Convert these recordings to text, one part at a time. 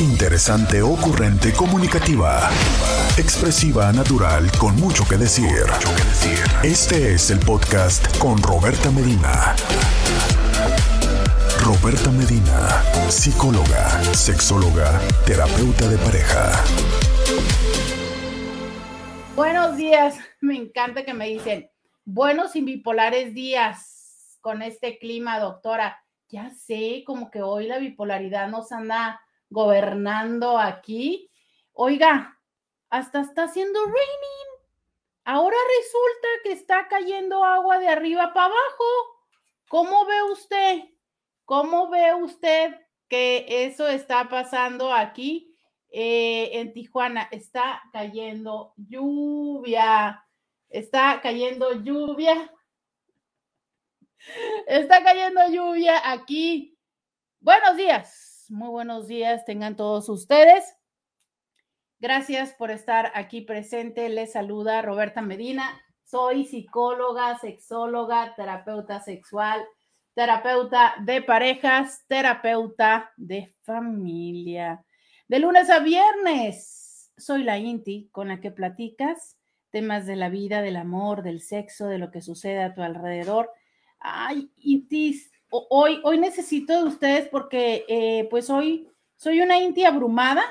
Interesante, ocurrente, comunicativa. Expresiva, natural, con mucho que decir. Este es el podcast con Roberta Medina. Roberta Medina, psicóloga, sexóloga, terapeuta de pareja. Buenos días, me encanta que me dicen, buenos y bipolares días con este clima, doctora. Ya sé, como que hoy la bipolaridad nos anda gobernando aquí. Oiga, hasta está haciendo raining. Ahora resulta que está cayendo agua de arriba para abajo. ¿Cómo ve usted? ¿Cómo ve usted que eso está pasando aquí eh, en Tijuana? Está cayendo lluvia. Está cayendo lluvia. Está cayendo lluvia aquí. Buenos días muy buenos días tengan todos ustedes. Gracias por estar aquí presente. Les saluda Roberta Medina. Soy psicóloga, sexóloga, terapeuta sexual, terapeuta de parejas, terapeuta de familia. De lunes a viernes, soy la Inti con la que platicas temas de la vida, del amor, del sexo, de lo que sucede a tu alrededor. Ay, Intis, hoy, hoy necesito de ustedes porque eh, pues hoy soy una inti abrumada.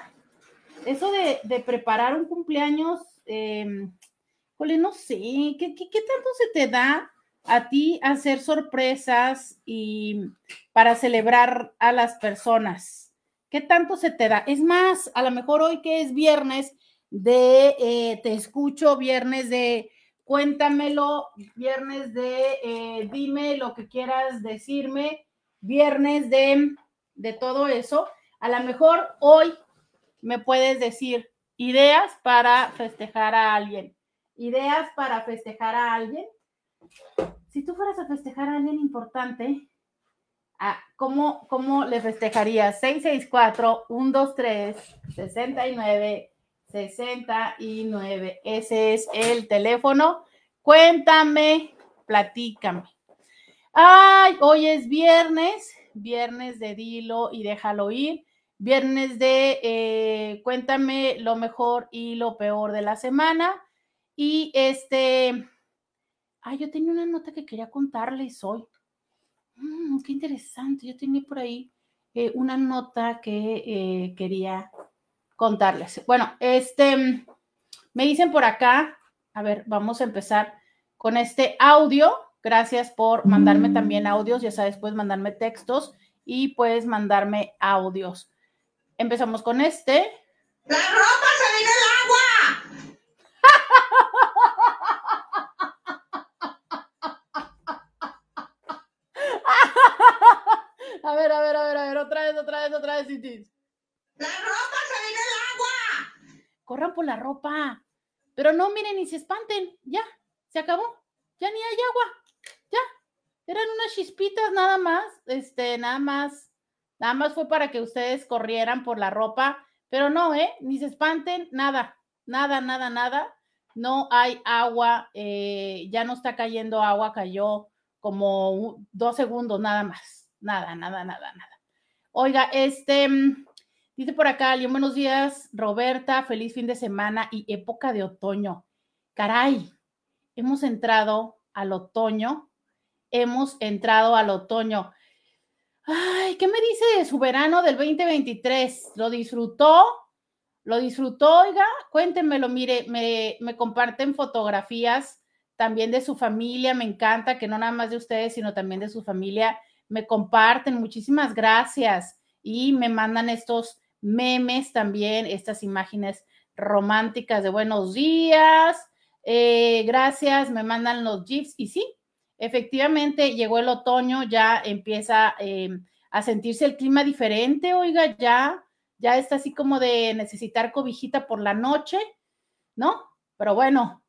Eso de, preparar un cumpleaños, eh, no sé, ¿qué, ¿qué, tanto se te da a ti hacer sorpresas y para celebrar a las personas? ¿Qué tanto se te da? Es más, a lo mejor hoy que es viernes de eh, te escucho, viernes de cuéntamelo, viernes de eh, dime lo que quieras decirme, viernes de, de todo eso. A lo mejor hoy me puedes decir ideas para festejar a alguien, ideas para festejar a alguien. Si tú fueras a festejar a alguien importante, ¿cómo, cómo le festejarías? 664-123-69 69. Ese es el teléfono. Cuéntame, platícame. Ay, hoy es viernes, viernes de Dilo y déjalo ir. Viernes de eh, cuéntame lo mejor y lo peor de la semana. Y este, ay, yo tenía una nota que quería contarles hoy. Mm, qué interesante. Yo tenía por ahí eh, una nota que eh, quería contarles. Bueno, este, me dicen por acá, a ver, vamos a empezar con este audio. Gracias por mandarme también audios, ya sabes, puedes mandarme textos y puedes mandarme audios. Empezamos con este. ¡La ropa se vino el agua! a ver, a ver, a ver, a ver, otra vez, otra vez, otra vez, ¡La ropa por la ropa. Pero no, miren, ni se espanten, ya, se acabó, ya ni hay agua, ya, eran unas chispitas nada más, este, nada más, nada más fue para que ustedes corrieran por la ropa, pero no, ¿eh? Ni se espanten, nada, nada, nada, nada, no hay agua, eh, ya no está cayendo agua, cayó como dos segundos nada más, nada, nada, nada, nada. Oiga, este, Dice por acá, alguien, buenos días, Roberta, feliz fin de semana y época de otoño. Caray, hemos entrado al otoño, hemos entrado al otoño. Ay, ¿qué me dice de su verano del 2023? ¿Lo disfrutó? ¿Lo disfrutó? Oiga, cuéntenmelo, mire, me, me comparten fotografías también de su familia, me encanta que no nada más de ustedes, sino también de su familia, me comparten, muchísimas gracias y me mandan estos memes también, estas imágenes románticas de buenos días. Eh, gracias, me mandan los GIFs y sí, efectivamente llegó el otoño, ya empieza em, a sentirse el clima diferente, oiga, ya, ya está así como de necesitar cobijita por la noche, ¿no? Pero bueno,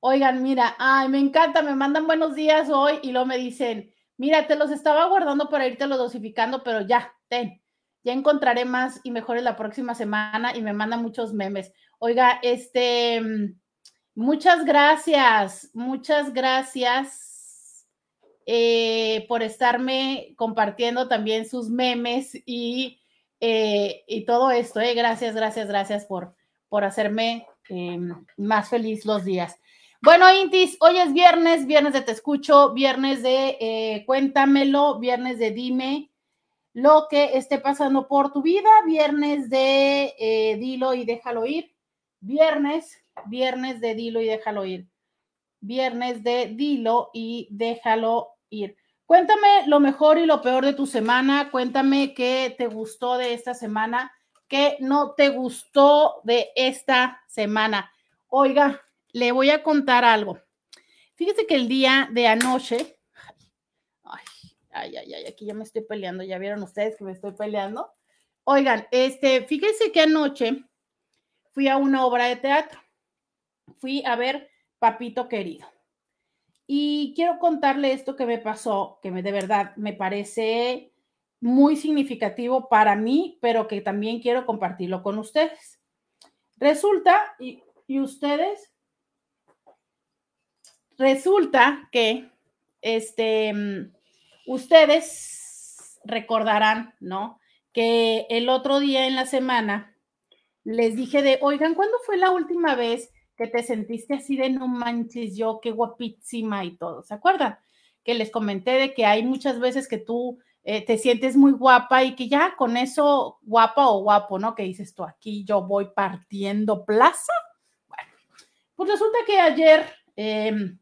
oigan, mira, ay, me encanta, me mandan buenos días hoy y luego me dicen, mira, te los estaba guardando para irte los dosificando, pero ya, ten, ya encontraré más y mejores la próxima semana y me manda muchos memes. Oiga, este, mm, muchas gracias, muchas gracias eh, por estarme compartiendo también sus memes y eh, y todo esto. Eh. Gracias, gracias, gracias por, por hacerme más feliz los días. Bueno, Intis, hoy es viernes, viernes de Te Escucho, viernes de Cuéntamelo, viernes de Dime lo que esté pasando por tu vida, viernes de eh, Dilo y déjalo ir, viernes, viernes de Dilo y déjalo ir, viernes de Dilo y déjalo ir. Cuéntame lo mejor y lo peor de tu semana, cuéntame qué te gustó de esta semana, qué no te gustó de esta semana. Oiga, le voy a contar algo. Fíjese que el día de anoche, ay, ay, ay, aquí ya me estoy peleando, ya vieron ustedes que me estoy peleando. Oigan, este, fíjense que anoche fui a una obra de teatro. Fui a ver Papito Querido. Y quiero contarle esto que me pasó, que me, de verdad me parece muy significativo para mí, pero que también quiero compartirlo con ustedes. Resulta, y, y ustedes Resulta que, este, ustedes recordarán, ¿no? Que el otro día en la semana les dije de, oigan, ¿cuándo fue la última vez que te sentiste así de no manches yo, qué guapísima y todo? ¿Se acuerdan? Que les comenté de que hay muchas veces que tú eh, te sientes muy guapa y que ya con eso, guapa o guapo, ¿no? Que dices tú, aquí yo voy partiendo plaza. Bueno, pues resulta que ayer Em,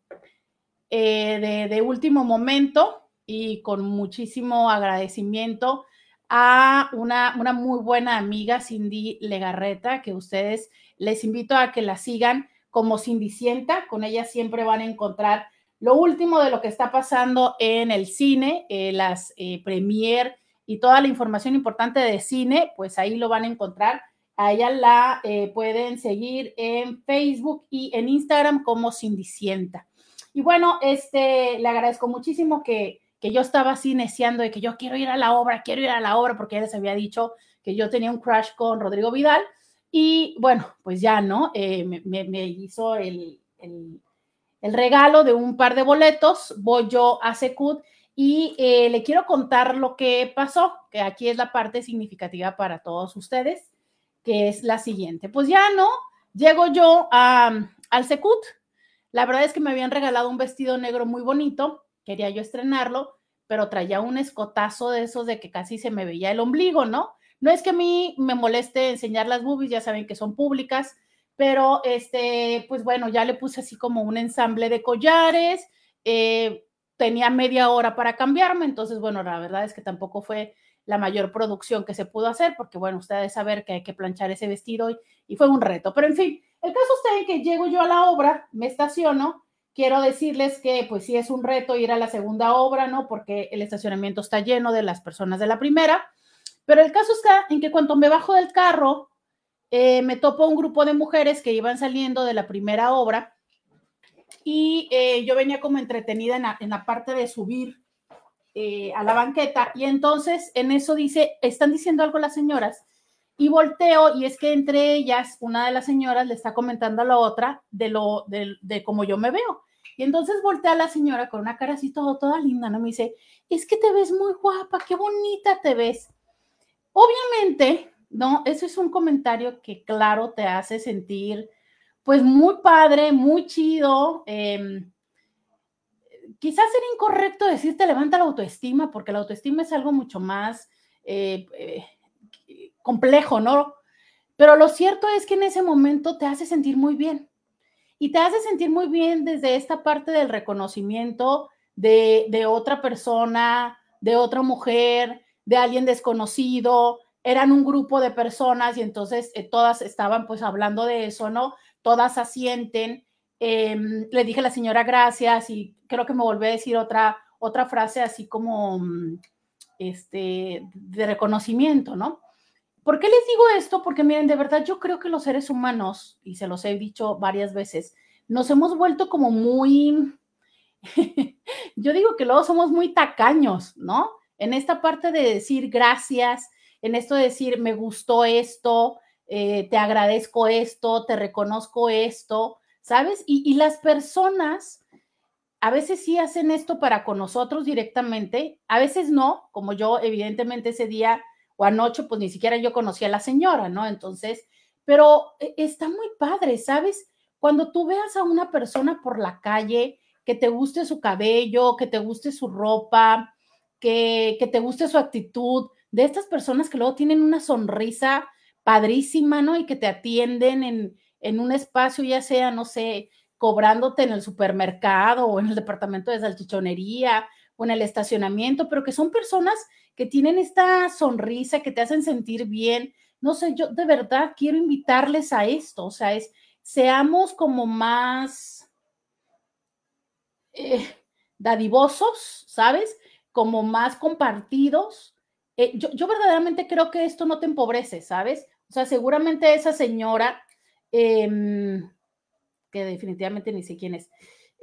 eh, de, último momento y con muchísimo agradecimiento a una, una muy buena amiga, Cindy Legarreta, que ustedes les invito a que la sigan como Cindy Sienta. Con ella siempre van a encontrar lo último de lo que está pasando en el cine, eh, las eh, premier y toda la información importante de cine, pues ahí lo van a encontrar a ella la eh, pueden seguir en Facebook y en Instagram como Cindicienta. Y bueno, este, le agradezco muchísimo que, que yo estaba así neciando de que yo quiero ir a la obra, quiero ir a la obra, porque ella les había dicho que yo tenía un crush con Rodrigo Vidal. Y bueno, pues ya, ¿no? Eh, me, hizo el, el, regalo de un par de boletos. Voy yo a Secut y eh, le quiero contar lo que pasó, que aquí es la parte significativa para todos ustedes que es la siguiente. Pues ya no, llego yo al Secut. La verdad es que me habían regalado un vestido negro muy bonito, quería yo estrenarlo, pero traía un escotazo de esos de que casi se me veía el ombligo, ¿no? No es que a mí me moleste enseñar las boobies, ya saben que son públicas, pero este, pues bueno, ya le puse así como un ensamble de collares, eh, tenía media hora para cambiarme, entonces bueno, la verdad es que tampoco fue la mayor producción que se pudo hacer, porque bueno, ustedes saber que hay que planchar ese vestido y, fue un reto. Pero en fin, el caso está en que llego yo a la obra, me estaciono, quiero decirles que pues sí es un reto ir a la segunda obra, ¿no? Porque el estacionamiento está lleno de las personas de la primera, pero el caso está en que cuando me bajo del carro, eh, me topo un grupo de mujeres que iban saliendo de la primera obra y eh, yo venía como entretenida en la parte de subir eh, a la banqueta y entonces en eso dice, están diciendo algo las señoras y volteo y es que entre ellas una de las señoras le está comentando a la otra de lo de, de cómo yo me veo. Y entonces voltea a la señora con una cara así todo, toda linda, ¿no? Me dice, es que te ves muy guapa, qué bonita te ves. Obviamente, ¿no? Eso es un comentario que, claro, te hace sentir, pues, muy padre, muy chido. Eh, quizás sería incorrecto decirte levanta la autoestima, porque la autoestima es algo mucho más eh, eh, complejo, ¿no? Pero lo cierto es que en ese momento te hace sentir muy bien. Y te hace sentir muy bien desde esta parte del reconocimiento de, otra persona, de otra mujer, de alguien desconocido. Eran un grupo de personas y entonces eh, todas estaban pues hablando de eso, ¿no? Todas asienten Em, le dije a la señora gracias y creo que me volvió a decir otra, otra frase así como mm, este, de reconocimiento, ¿no? ¿Por qué les digo esto? Porque miren, de verdad yo creo que los seres humanos, y se los he dicho varias veces, nos hemos vuelto como muy, yo digo que luego somos muy tacaños, ¿no? En esta parte de decir gracias, en esto de decir me gustó esto, eh, te agradezco esto, te reconozco esto, ¿sabes? Y, las personas a veces sí hacen esto para con nosotros directamente, a veces no, como yo evidentemente ese día o anoche, pues ni siquiera yo conocía a la señora, ¿no? Entonces, pero eh, está muy padre, ¿sabes? Cuando tú veas a una persona por la calle, que te guste su cabello, que te guste su ropa, que, que te guste su actitud, de estas personas que luego tienen una sonrisa padrísima, ¿no? Y que te atienden en, en un espacio, ya sea, no sé, cobrándote en el supermercado o en el departamento de salchichonería o en el estacionamiento, pero que son personas que tienen esta sonrisa, que te hacen sentir bien. No sé, yo de verdad quiero invitarles a esto, o sea, es, seamos como más eh, dadivosos, ¿sabes? Como más compartidos. Eh, yo, yo verdaderamente creo que esto no te empobrece, ¿sabes? O sea, seguramente esa señora, em, que definitivamente ni sé quién es,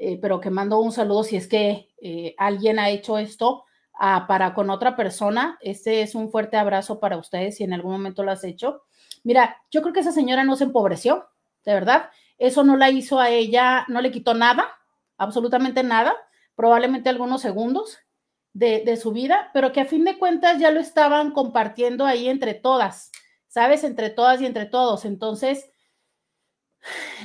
eh, pero que mando un saludo si es que eh, alguien ha hecho esto ah, para con otra persona. Este es un fuerte abrazo para ustedes si en algún momento lo has hecho. Mira, yo creo que esa señora no se empobreció, de verdad. Eso no la hizo a ella, no le quitó nada, absolutamente nada, probablemente algunos segundos de, de su vida, pero que a fin de cuentas ya lo estaban compartiendo ahí entre todas, ¿sabes? Entre todas y entre todos. Entonces,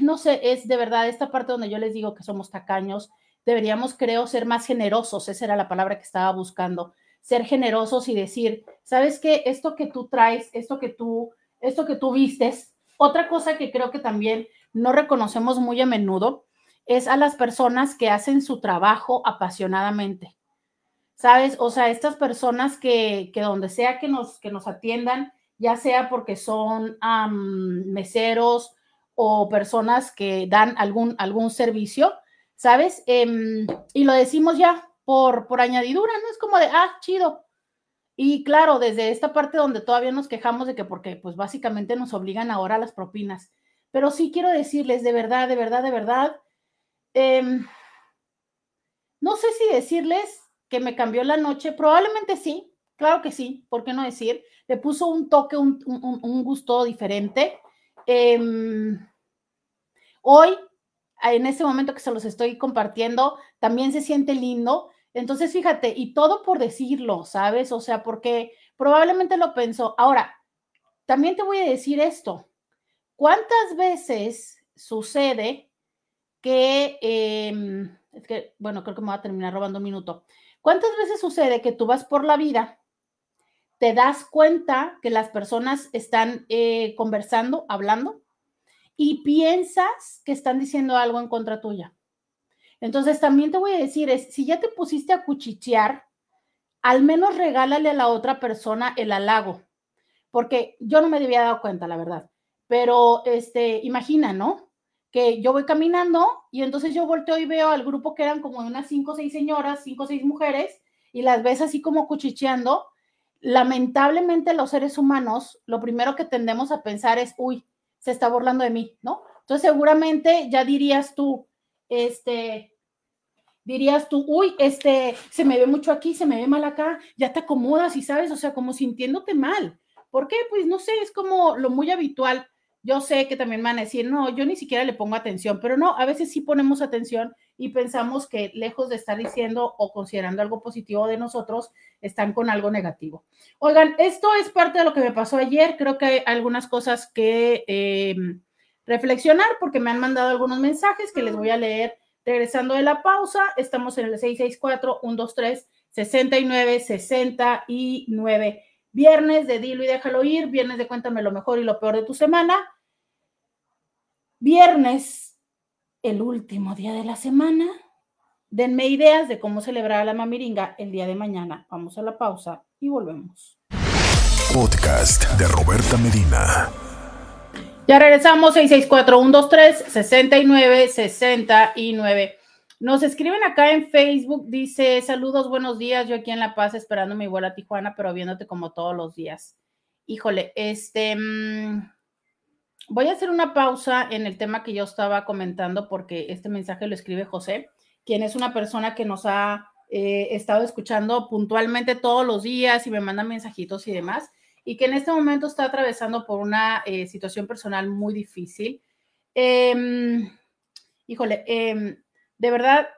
no sé, es de verdad esta parte donde yo les digo que somos tacaños, deberíamos, creo, ser más generosos, esa era la palabra que estaba buscando, ser generosos y decir, ¿sabes qué? Esto que tú traes, esto que tú, esto que tú vistes, otra cosa que creo que también no reconocemos muy a menudo es a las personas que hacen su trabajo apasionadamente. ¿Sabes? O sea, estas personas que, que donde sea que nos, que nos atiendan, ya sea porque son meseros, o personas que dan algún, algún servicio, ¿sabes? Em, y lo decimos ya por, por añadidura, ¿no? Es como de, ah, chido. Y claro, desde esta parte donde todavía nos quejamos de que porque pues básicamente nos obligan ahora a las propinas. Pero sí quiero decirles, de verdad, de verdad, de verdad, em, no sé si decirles que me cambió la noche, probablemente sí, claro que sí, ¿por qué no decir? Le puso un toque, un, un gusto diferente. Em, hoy, en este momento que se los estoy compartiendo, también se siente lindo. Entonces, fíjate, y todo por decirlo, ¿sabes? O sea, porque probablemente lo pensó. Ahora, también te voy a decir esto. ¿Cuántas veces sucede que, em, es que, bueno, creo que me va a terminar robando un minuto. ¿Cuántas veces sucede que tú vas por la vida te das cuenta que las personas están eh, conversando, hablando, y piensas que están diciendo algo en contra tuya. Entonces, también te voy a decir, es, si ya te pusiste a cuchichear, al menos regálale a la otra persona el halago, porque yo no me había dado cuenta, la verdad, pero este, imagina, ¿no? Que yo voy caminando y entonces yo volteo y veo al grupo que eran como unas cinco o seis señoras, cinco o seis mujeres, y las ves así como cuchicheando, lamentablemente los seres humanos, lo primero que tendemos a pensar es, uy, se está burlando de mí, ¿no? Entonces seguramente ya dirías tú, este, dirías tú, uy, este, se me ve mucho aquí, se me ve mal acá, ya te acomodas y sabes, o sea, como sintiéndote mal. ¿Por qué? Pues no sé, es como lo muy habitual. Yo sé que también van a decir, no, yo ni siquiera le pongo atención, pero no, a veces sí ponemos atención y pensamos que lejos de estar diciendo o considerando algo positivo de nosotros, están con algo negativo. Oigan, esto es parte de lo que me pasó ayer. Creo que hay algunas cosas que em, reflexionar porque me han mandado algunos mensajes que les voy a leer regresando de la pausa. Estamos en el 664-123-69-69. Viernes de Dilo y déjalo ir, viernes de Cuéntame lo mejor y lo peor de tu semana. Viernes el último día de la semana. Denme ideas de cómo celebrar a la mamiringa el día de mañana. Vamos a la pausa y volvemos. Podcast de Roberta Medina. Ya regresamos 664-123-69-69. Nos escriben acá en Facebook, dice, saludos, buenos días, yo aquí en La Paz esperando mi vuelo a Tijuana, pero viéndote como todos los días. Híjole, este, mm, Voy a hacer una pausa en el tema que yo estaba comentando porque este mensaje lo escribe José, quien es una persona que nos ha eh, estado escuchando puntualmente todos los días y me manda mensajitos y demás, y que en este momento está atravesando por una eh, situación personal muy difícil. Em, híjole, em, de verdad,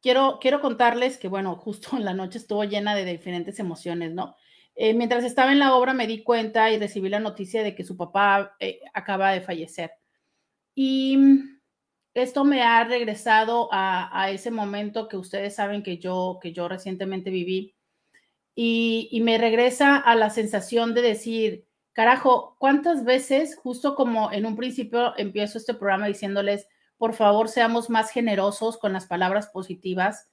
quiero, quiero contarles que, bueno, justo en la noche estuvo llena de diferentes emociones, ¿no? Eh, mientras estaba en la obra me di cuenta y recibí la noticia de que su papá eh, acaba de fallecer. Y esto me ha regresado a, ese momento que ustedes saben que yo, que yo recientemente viví. Y, y, me regresa a la sensación de decir, carajo, ¿cuántas veces, justo como en un principio empiezo este programa diciéndoles, por favor, seamos más generosos con las palabras positivas?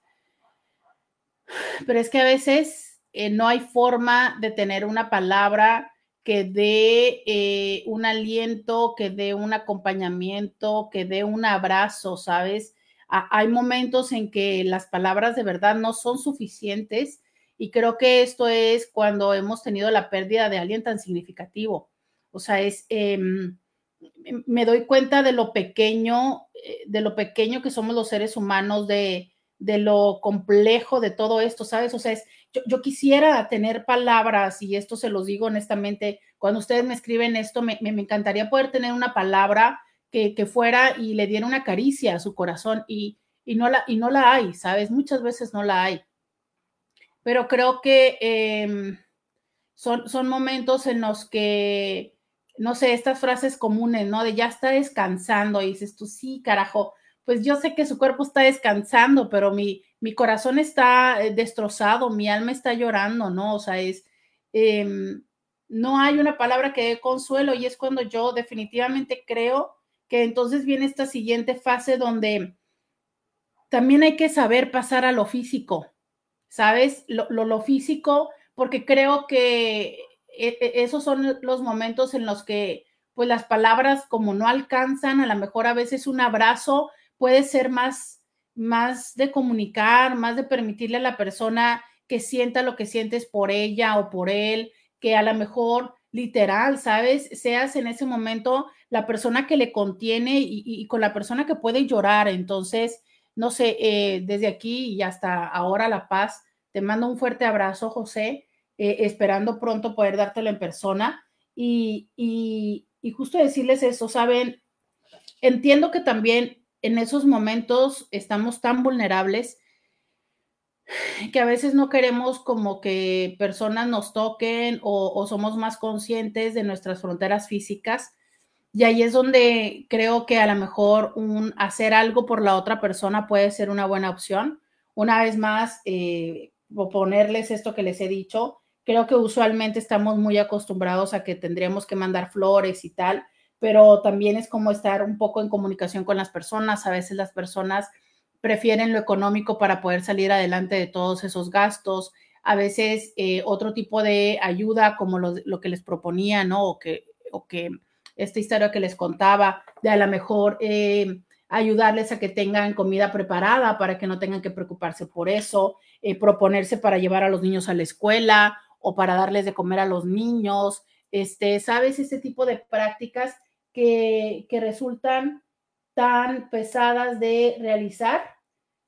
Pero es que a veces eh, no hay forma de tener una palabra que dé eh, un aliento, que dé un acompañamiento, que dé un abrazo, ¿sabes? hay momentos en que las palabras de verdad no son suficientes y creo que esto es cuando hemos tenido la pérdida de alguien tan significativo. O sea, es, em, me doy cuenta de lo pequeño, eh, de lo pequeño que somos los seres humanos, de, de lo complejo de todo esto, ¿sabes? O sea, es, yo, quisiera tener palabras, y esto se los digo honestamente, cuando ustedes me escriben esto, me, encantaría poder tener una palabra que, fuera y le diera una caricia a su corazón, y, no la, y no la hay, ¿sabes? Muchas veces no la hay. Pero creo que em, son, son momentos en los que, no sé, estas frases comunes, ¿no? De ya está descansando, y dices tú, sí, carajo, pues yo sé que su cuerpo está descansando, pero mi, mi corazón está eh, destrozado, mi alma está llorando, ¿no? O sea, es, em, no hay una palabra que dé consuelo y es cuando yo definitivamente creo que entonces viene esta siguiente fase donde también hay que saber pasar a lo físico, ¿sabes? Lo, lo, físico, porque creo que e, e, esos son los momentos en los que pues las palabras como no alcanzan, a lo mejor a veces un abrazo puede ser más más de comunicar, más de permitirle a la persona que sienta lo que sientes por ella o por él, que a lo mejor literal, ¿sabes? Seas en ese momento la persona que le contiene y, con la persona que puede llorar. Entonces, no sé, eh, desde aquí y hasta ahora La Paz, te mando un fuerte abrazo, José, eh, esperando pronto poder dártelo en persona y, y justo decirles eso, ¿saben? Entiendo que también en esos momentos estamos tan vulnerables que a veces no queremos como que personas nos toquen o, somos más conscientes de nuestras fronteras físicas. Y ahí es donde creo que a lo mejor un hacer algo por la otra persona puede ser una buena opción. Una vez más, eh, ponerles esto que les he dicho, creo que usualmente estamos muy acostumbrados a que tendríamos que mandar flores y tal, pero también es como estar un poco en comunicación con las personas. A veces las personas prefieren lo económico para poder salir adelante de todos esos gastos. A veces eh, otro tipo de ayuda, como lo, que les proponía, ¿no? O que, o que esta historia que les contaba, de a lo mejor eh, ayudarles a que tengan comida preparada para que no tengan que preocuparse por eso, eh, proponerse para llevar a los niños a la escuela o para darles de comer a los niños, este, ¿sabes? Ese tipo de prácticas que, resultan tan pesadas de realizar,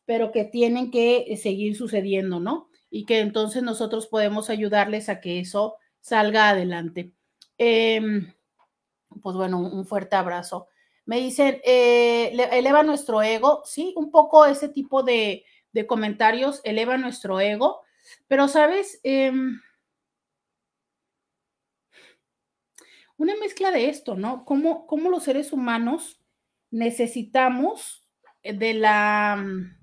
pero que tienen que seguir sucediendo, ¿no? Y que entonces nosotros podemos ayudarles a que eso salga adelante. Em, pues bueno, un fuerte abrazo. Me dicen, eh, eleva nuestro ego, sí, un poco ese tipo de, comentarios eleva nuestro ego, pero sabes, em, una mezcla de esto, ¿no? Cómo, cómo los seres humanos necesitamos de la, mm,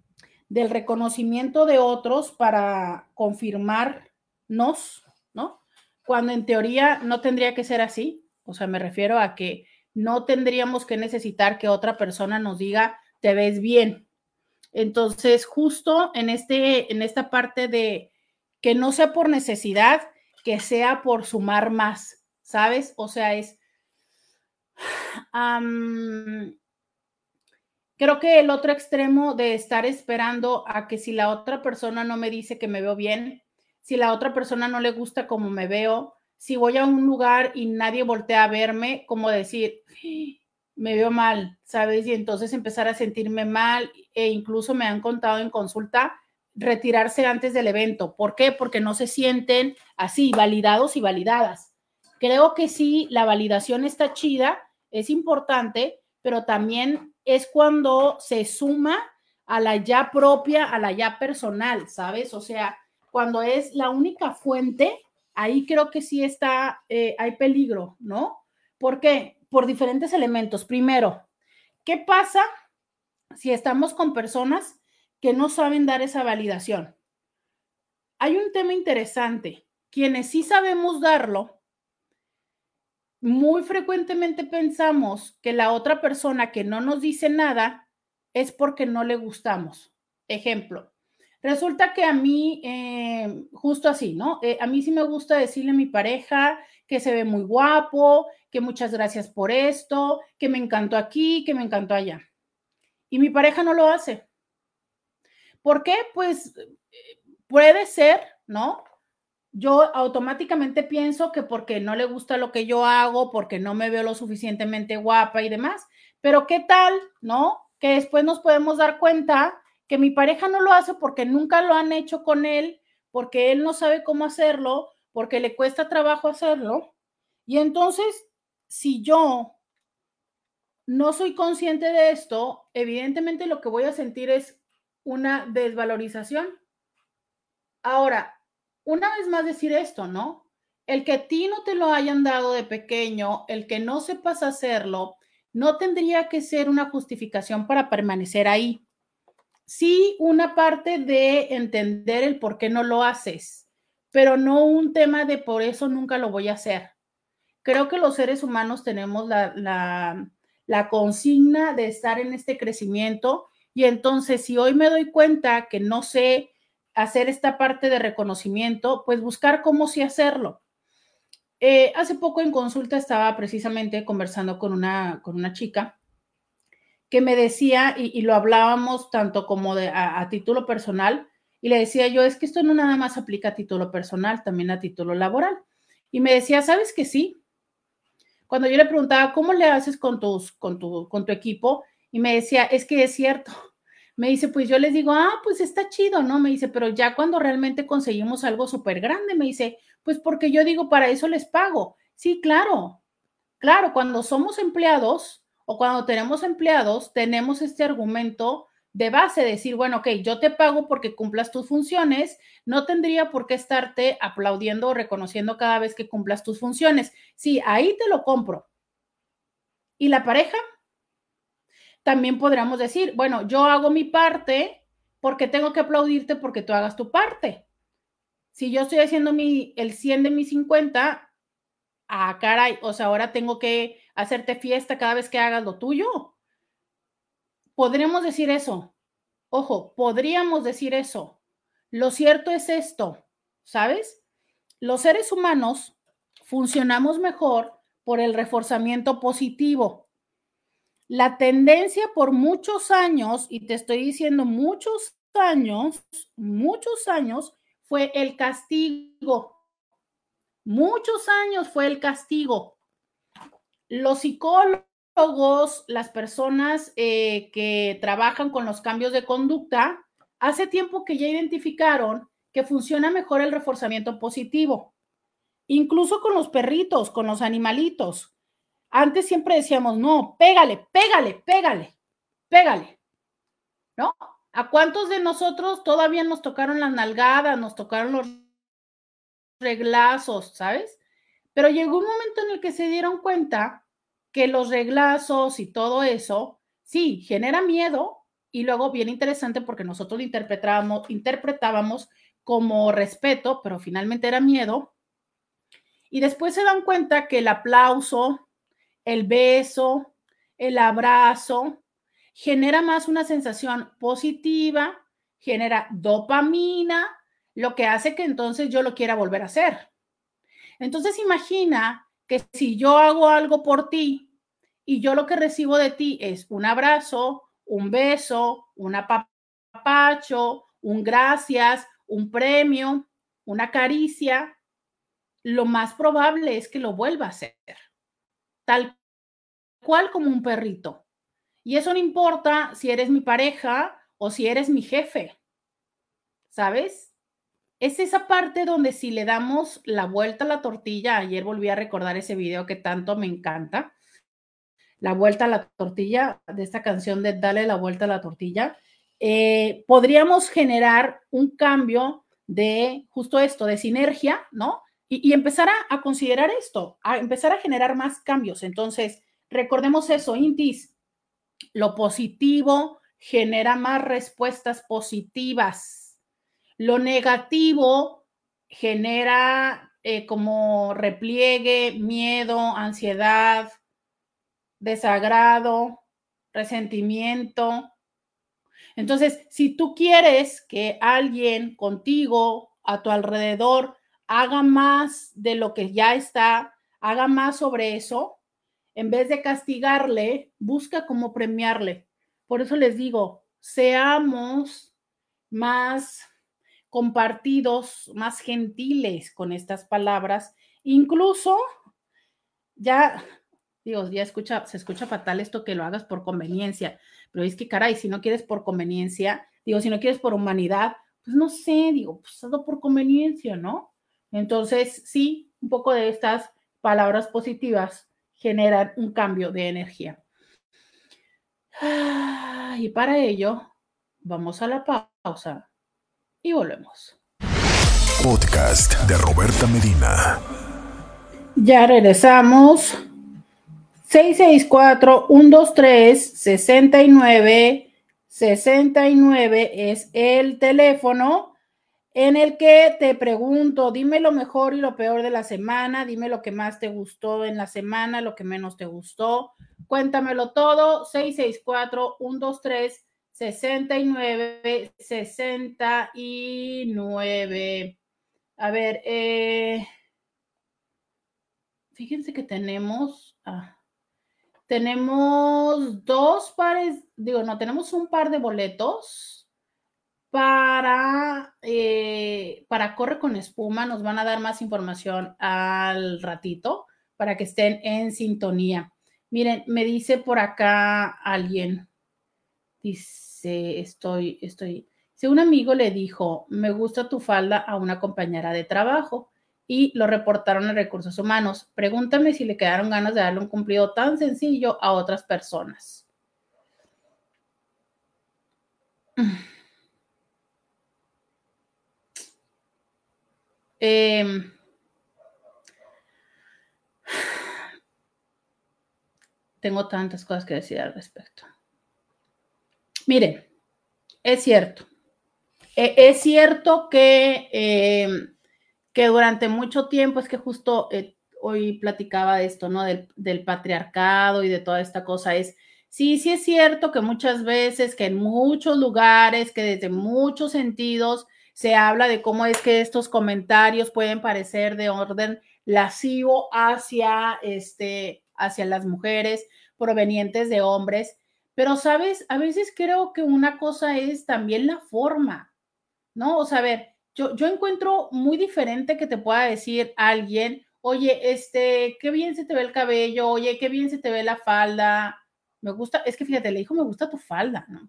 del reconocimiento de otros para confirmarnos, ¿no? Cuando en teoría no tendría que ser así. O sea, me refiero a que no tendríamos que necesitar que otra persona nos diga, te ves bien. Entonces, justo en, este, en esta parte de que no sea por necesidad, que sea por sumar más, ¿sabes? O sea, es... creo que el otro extremo de estar esperando a que si la otra persona no me dice que me veo bien, si la otra persona no le gusta como me veo, si voy a un lugar y nadie voltea a verme, como decir, me veo mal, ¿sabes? Y entonces empezar a sentirme mal e incluso me han contado en consulta retirarse antes del evento. ¿Por qué? Porque no se sienten así, validados y validadas creo que sí, la validación está chida, es importante, pero también es cuando se suma a la ya propia, a la ya personal, ¿sabes? O sea, cuando es la única fuente ahí creo que sí está, eh, hay peligro, ¿no? ¿Por qué? Por diferentes elementos. Primero, ¿qué pasa si estamos con personas que no saben dar esa validación? Hay un tema interesante. Quienes sí sabemos darlo, muy frecuentemente pensamos que la otra persona que no nos dice nada es porque no le gustamos. Ejemplo, resulta que a mí, eh, justo así, ¿no? Eh, a mí sí me gusta decirle a mi pareja que se ve muy guapo, que muchas gracias por esto, que me encantó aquí, que me encantó allá. Y mi pareja no lo hace. ¿Por qué? Pues puede ser, ¿no? Yo automáticamente pienso que porque no le gusta lo que yo hago, porque no me veo lo suficientemente guapa y demás. Pero ¿qué tal, no? Que después nos podemos dar cuenta que mi pareja no lo hace porque nunca lo han hecho con él, porque él no sabe cómo hacerlo, porque le cuesta trabajo hacerlo. Y entonces, si yo no soy consciente de esto, evidentemente lo que voy a sentir es una desvalorización. Ahora, una vez más decir esto, ¿no? El que a ti no te lo hayan dado de pequeño, el que no sepas hacerlo, no tendría que ser una justificación para permanecer ahí. Sí, una parte de entender el por qué no lo haces, pero no un tema de por eso nunca lo voy a hacer. Creo que los seres humanos tenemos la, la, la consigna de estar en este crecimiento y entonces si hoy me doy cuenta que no sé hacer esta parte de reconocimiento, pues buscar cómo sí hacerlo. Eh, hace poco en consulta estaba precisamente conversando con una, con una chica que me decía, y, lo hablábamos tanto como de, a, título personal, y le decía yo, es que esto no nada más aplica a título personal, también a título laboral. Y me decía, ¿sabes que sí? Cuando yo le preguntaba, ¿cómo le haces con, tus, con, tu, con tu equipo? Y me decía, es que es cierto, me dice, pues yo les digo, ah, pues está chido, ¿no? Me dice, pero ya cuando realmente conseguimos algo súper grande, me dice, pues porque yo digo, para eso les pago. Sí, claro, claro, cuando somos empleados o cuando tenemos empleados, tenemos este argumento de base, decir, bueno, ok, yo te pago porque cumplas tus funciones, no tendría por qué estarte aplaudiendo o reconociendo cada vez que cumplas tus funciones. Sí, ahí te lo compro. ¿Y la pareja? También podríamos decir, bueno, yo hago mi parte porque tengo que aplaudirte porque tú hagas tu parte. Si yo estoy haciendo mi, el 100 de mis 50, ah, caray, o sea, ahora tengo que hacerte fiesta cada vez que hagas lo tuyo. Podríamos decir eso. Ojo, podríamos decir eso. Lo cierto es esto, ¿sabes? Los seres humanos funcionamos mejor por el reforzamiento positivo la tendencia por muchos años, y te estoy diciendo muchos años, muchos años, fue el castigo. Muchos años fue el castigo. Los psicólogos, las personas eh, que trabajan con los cambios de conducta, hace tiempo que ya identificaron que funciona mejor el reforzamiento positivo. Incluso con los perritos, con los animalitos. Antes siempre decíamos, no, pégale, pégale, pégale, pégale, ¿no? ¿A cuántos de nosotros todavía nos tocaron las nalgadas, nos tocaron los reglazos, ¿sabes? Pero llegó un momento en el que se dieron cuenta que los reglazos y todo eso, sí, genera miedo y luego bien interesante porque nosotros lo interpretábamos, interpretábamos como respeto, pero finalmente era miedo. Y después se dan cuenta que el aplauso, el beso, el abrazo, genera más una sensación positiva, genera dopamina, lo que hace que entonces yo lo quiera volver a hacer. Entonces imagina que si yo hago algo por ti y yo lo que recibo de ti es un abrazo, un beso, un apapacho, un gracias, un premio, una caricia, lo más probable es que lo vuelva a hacer tal cual como un perrito. Y eso no importa si eres mi pareja o si eres mi jefe, ¿sabes? Es esa parte donde si le damos la vuelta a la tortilla, ayer volví a recordar ese video que tanto me encanta, la vuelta a la tortilla, de esta canción de Dale la vuelta a la tortilla, eh, podríamos generar un cambio de justo esto, de sinergia, ¿no? Y, empezar a, considerar esto, a empezar a generar más cambios. Entonces, recordemos eso, Intis, lo positivo genera más respuestas positivas. Lo negativo genera eh, como repliegue, miedo, ansiedad, desagrado, resentimiento. Entonces, si tú quieres que alguien contigo, a tu alrededor, haga más de lo que ya está, haga más sobre eso, en vez de castigarle, busca cómo premiarle. Por eso les digo, seamos más compartidos, más gentiles con estas palabras. Incluso, ya, Dios, ya escucha, se escucha fatal esto que lo hagas por conveniencia, pero es que, caray, si no quieres por conveniencia, digo, si no quieres por humanidad, pues no sé, digo, pues hazlo por conveniencia, ¿no? Entonces, sí, un poco de estas palabras positivas generan un cambio de energía. Y para ello, vamos a la pausa y volvemos. Podcast de Roberta Medina. Ya regresamos. 664-123-69. 69 es el teléfono en el que te pregunto, dime lo mejor y lo peor de la semana, dime lo que más te gustó en la semana, lo que menos te gustó, cuéntamelo todo, 664-123-69, 69. A ver, eh, fíjense que tenemos, ah, tenemos dos pares, digo, no, tenemos un par de boletos para, eh, para Corre con Espuma. Nos van a dar más información al ratito para que estén en sintonía. Miren, me dice por acá alguien, dice, estoy, estoy, si un amigo le dijo, me gusta tu falda a una compañera de trabajo y lo reportaron a recursos humanos. Pregúntame si le quedaron ganas de darle un cumplido tan sencillo a otras personas. Em, tengo tantas cosas que decir al respecto. Miren, es cierto. E, es cierto que, em, que durante mucho tiempo, es que justo eh, hoy platicaba de esto, ¿no? Del, del, patriarcado y de toda esta cosa, es, sí, sí es cierto que muchas veces, que en muchos lugares, que desde muchos sentidos, se habla de cómo es que estos comentarios pueden parecer de orden lascivo hacia, este, hacia las mujeres provenientes de hombres. Pero, ¿sabes? A veces creo que una cosa es también la forma, ¿no? O sea, a ver, yo, yo encuentro muy diferente que te pueda decir alguien, oye, este, qué bien se te ve el cabello, oye, qué bien se te ve la falda. Me gusta, es que fíjate, le dijo, me gusta tu falda, ¿no?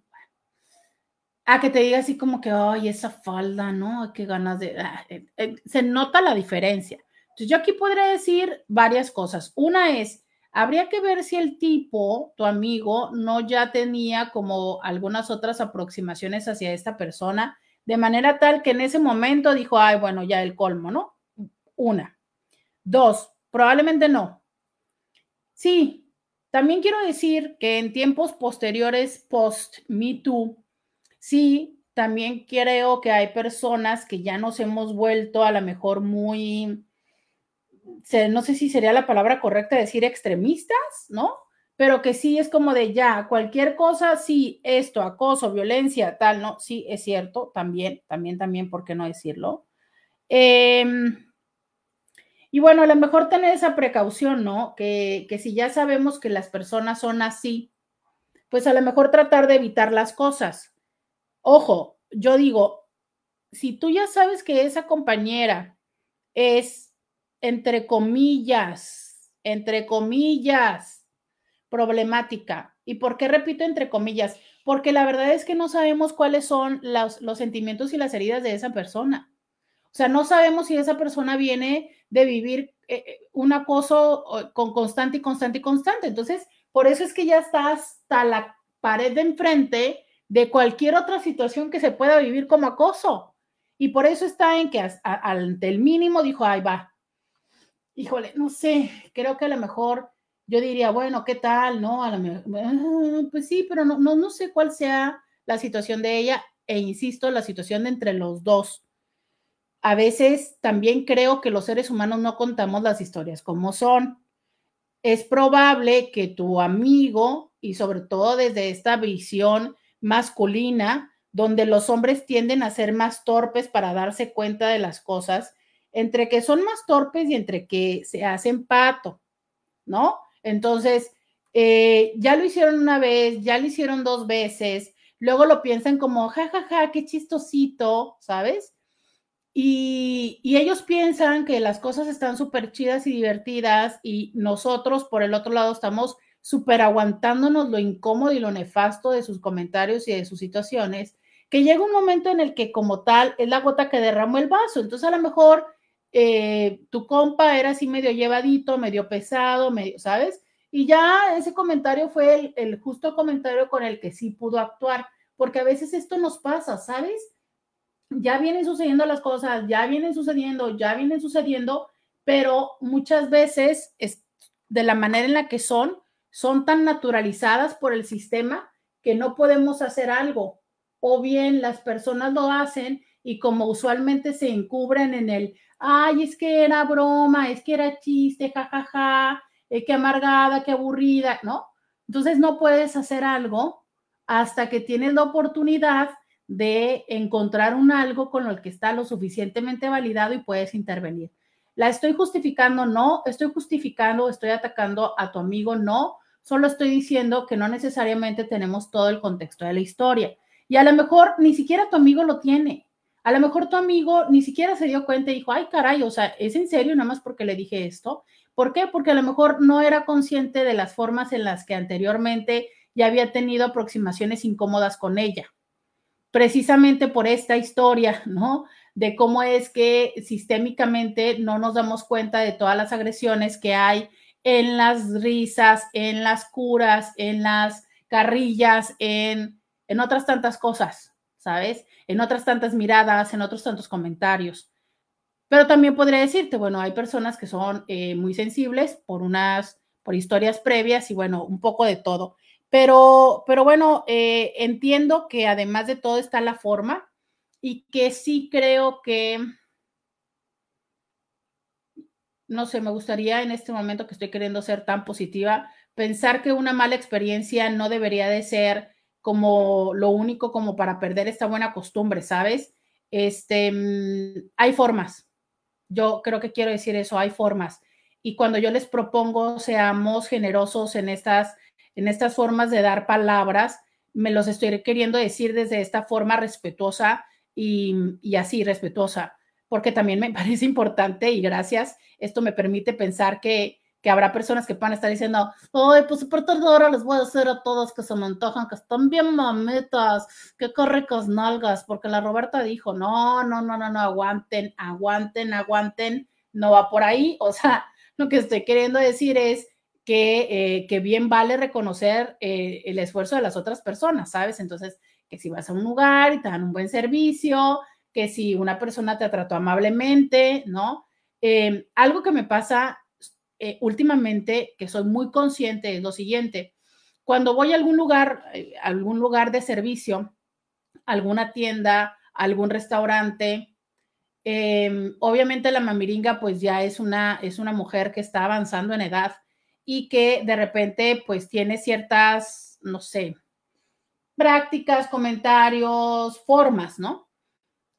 A que te diga así como que, ay, esa falda, ¿no? Qué ganas de... Ah, eh, eh, se nota la diferencia. Entonces, yo aquí podría decir varias cosas. Una es, habría que ver si el tipo, tu amigo, no ya tenía como algunas otras aproximaciones hacia esta persona, de manera tal que en ese momento dijo, ay, bueno, ya el colmo, ¿no? Una. Dos, probablemente no. Sí, también quiero decir que en tiempos posteriores, post Me Too, Sí, también creo que hay personas que ya nos hemos vuelto a lo mejor muy, no sé si sería la palabra correcta decir extremistas, ¿no? Pero que sí es como de ya, cualquier cosa, sí, esto, acoso, violencia, tal, ¿no? Sí, es cierto, también, también, también, ¿por qué no decirlo? Em, y bueno, a lo mejor tener esa precaución, ¿no? Que, que si ya sabemos que las personas son así, pues a lo mejor tratar de evitar las cosas, Ojo, yo digo, si tú ya sabes que esa compañera es, entre comillas, entre comillas, problemática. ¿Y por qué repito entre comillas? Porque la verdad es que no sabemos cuáles son los, sentimientos y las heridas de esa persona. O sea, no sabemos si esa persona viene de vivir eh, eh, un acoso con constante y constante y constante. Entonces, por eso es que ya está hasta la pared de enfrente de cualquier otra situación que se pueda vivir como acoso. Y por eso está en que ante el mínimo dijo, ay, va, híjole, no sé, creo que a lo mejor yo diría, bueno, ¿qué tal? No, a lo mejor, ah, pues sí, pero no, no, no sé cuál sea la situación de ella e insisto, la situación de entre los dos. A veces también creo que los seres humanos no contamos las historias como son. Es probable que tu amigo, y sobre todo desde esta visión masculina, donde los hombres tienden a ser más torpes para darse cuenta de las cosas, entre que son más torpes y entre que se hacen pato, ¿no? Entonces, eh, ya lo hicieron una vez, ya lo hicieron dos veces, luego lo piensan como, jajaja, ja, ja, qué chistosito, ¿sabes? Y, y, ellos piensan que las cosas están súper chidas y divertidas y nosotros por el otro lado estamos súper aguantándonos lo incómodo y lo nefasto de sus comentarios y de sus situaciones, que llega un momento en el que como tal es la gota que derramó el vaso. Entonces a lo mejor eh, tu compa era así medio llevadito, medio pesado, medio, ¿sabes? Y ya ese comentario fue el, el, justo comentario con el que sí pudo actuar, porque a veces esto nos pasa, ¿sabes? Ya vienen sucediendo las cosas, ya vienen sucediendo, ya vienen sucediendo, pero muchas veces es de la manera en la que son, son tan naturalizadas por el sistema que no podemos hacer algo. O bien las personas lo hacen y como usualmente se encubren en el, ay, es que era broma, es que era chiste, jajaja, ja, ja, eh, qué amargada, qué aburrida, ¿no? Entonces no puedes hacer algo hasta que tienes la oportunidad de encontrar un algo con el que está lo suficientemente validado y puedes intervenir. ¿La estoy justificando? No. ¿Estoy justificando? ¿Estoy atacando a tu amigo? No. Solo estoy diciendo que no necesariamente tenemos todo el contexto de la historia. Y a lo mejor ni siquiera tu amigo lo tiene. A lo mejor tu amigo ni siquiera se dio cuenta y dijo, ay, caray, o sea, ¿es en serio nada más porque le dije esto? ¿Por qué? Porque a lo mejor no era consciente de las formas en las que anteriormente ya había tenido aproximaciones incómodas con ella. Precisamente por esta historia, ¿no? De cómo es que sistémicamente no nos damos cuenta de todas las agresiones que hay en las risas, en las curas, en las carrillas, en, en otras tantas cosas, ¿sabes? En otras tantas miradas, en otros tantos comentarios. Pero también podría decirte, bueno, hay personas que son eh, muy sensibles por unas, por historias previas y bueno, un poco de todo. Pero, pero bueno, eh, entiendo que además de todo está la forma y que sí creo que, no sé, me gustaría en este momento que estoy queriendo ser tan positiva, pensar que una mala experiencia no debería de ser como lo único como para perder esta buena costumbre, ¿sabes? Este, mm, hay formas, yo creo que quiero decir eso, hay formas. Y cuando yo les propongo seamos generosos en estas, en estas formas de dar palabras, me los estoy queriendo decir desde esta forma respetuosa y, y así, respetuosa, porque también me parece importante y gracias, esto me permite pensar que, que habrá personas que puedan estar diciendo, ay, pues súper tarde ahora les voy a decir a todos que se me antojan, que están bien mamitas, que correcos nalgas, porque la Roberta dijo, no, no, no, no, no, aguanten, aguanten, aguanten, no va por ahí. O sea, lo que estoy queriendo decir es que, eh, que bien vale reconocer eh, el esfuerzo de las otras personas, ¿sabes? Entonces, que si vas a un lugar y te dan un buen servicio, que si una persona te trató amablemente, ¿no? Eh, algo que me pasa eh, últimamente que soy muy consciente es lo siguiente. Cuando voy a algún lugar, eh, algún lugar de servicio, alguna tienda, algún restaurante, eh, obviamente la mamiringa pues ya es una, es una mujer que está avanzando en edad y que de repente pues tiene ciertas, no sé, prácticas, comentarios, formas, ¿no?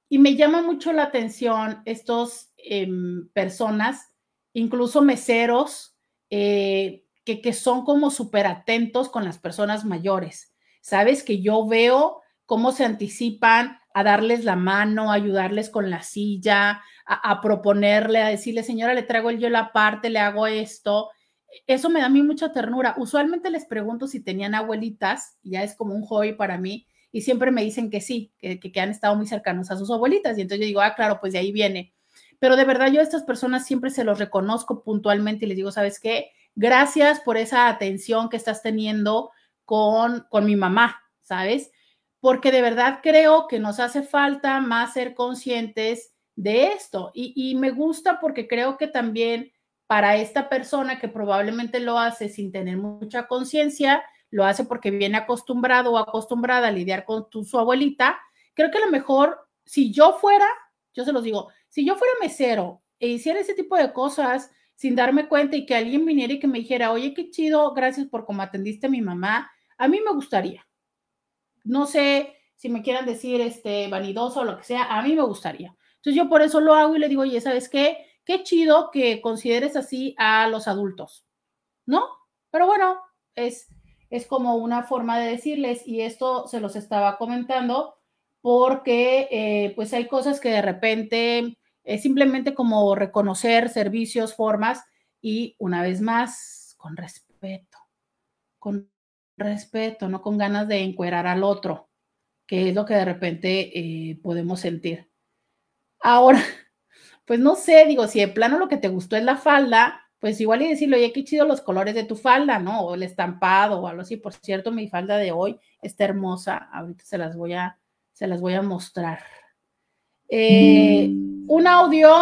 Y me llama mucho la atención estos eh, personas incluso meseros eh, que, que, son como súper atentos con las personas mayores. Sabes que yo veo cómo se anticipan a darles la mano, a ayudarles con la silla, a, a proponerle, a decirle, señora, le traigo yo la parte, le hago esto. Eso me da a mí mucha ternura. Usualmente les pregunto si tenían abuelitas, ya es como un hobby para mí, y siempre me dicen que sí, que, que, han estado muy cercanos a sus abuelitas. Y entonces yo digo, ah, claro, pues de ahí viene pero de verdad yo a estas personas siempre se los reconozco puntualmente y les digo, ¿sabes qué? Gracias por esa atención que estás teniendo con, con mi mamá, ¿sabes? Porque de verdad creo que nos hace falta más ser conscientes de esto y, y me gusta porque creo que también para esta persona que probablemente lo hace sin tener mucha conciencia, lo hace porque viene acostumbrado o acostumbrada a lidiar con tu, su abuelita, creo que a lo mejor, si yo fuera, yo se los digo, si yo fuera mesero e hiciera ese tipo de cosas sin darme cuenta y que alguien viniera y que me dijera, oye, qué chido, gracias por cómo atendiste a mi mamá, a mí me gustaría. No sé si me quieran decir este vanidoso o lo que sea, a mí me gustaría. Entonces yo por eso lo hago y le digo, oye, ¿sabes qué? Qué chido que consideres así a los adultos, ¿no? Pero bueno, es, es como una forma de decirles y esto se los estaba comentando porque eh, pues hay cosas que de repente es simplemente como reconocer servicios, formas y una vez más con respeto, con respeto, no con ganas de encuerar al otro, que es lo que de repente eh, podemos sentir. Ahora, pues no sé, digo, si de plano lo que te gustó es la falda, pues igual y decirle, oye, qué chido los colores de tu falda, ¿no? O el estampado o algo así. Por cierto, mi falda de hoy está hermosa. Ahorita se las voy a, se las voy a mostrar. Eh, un audio.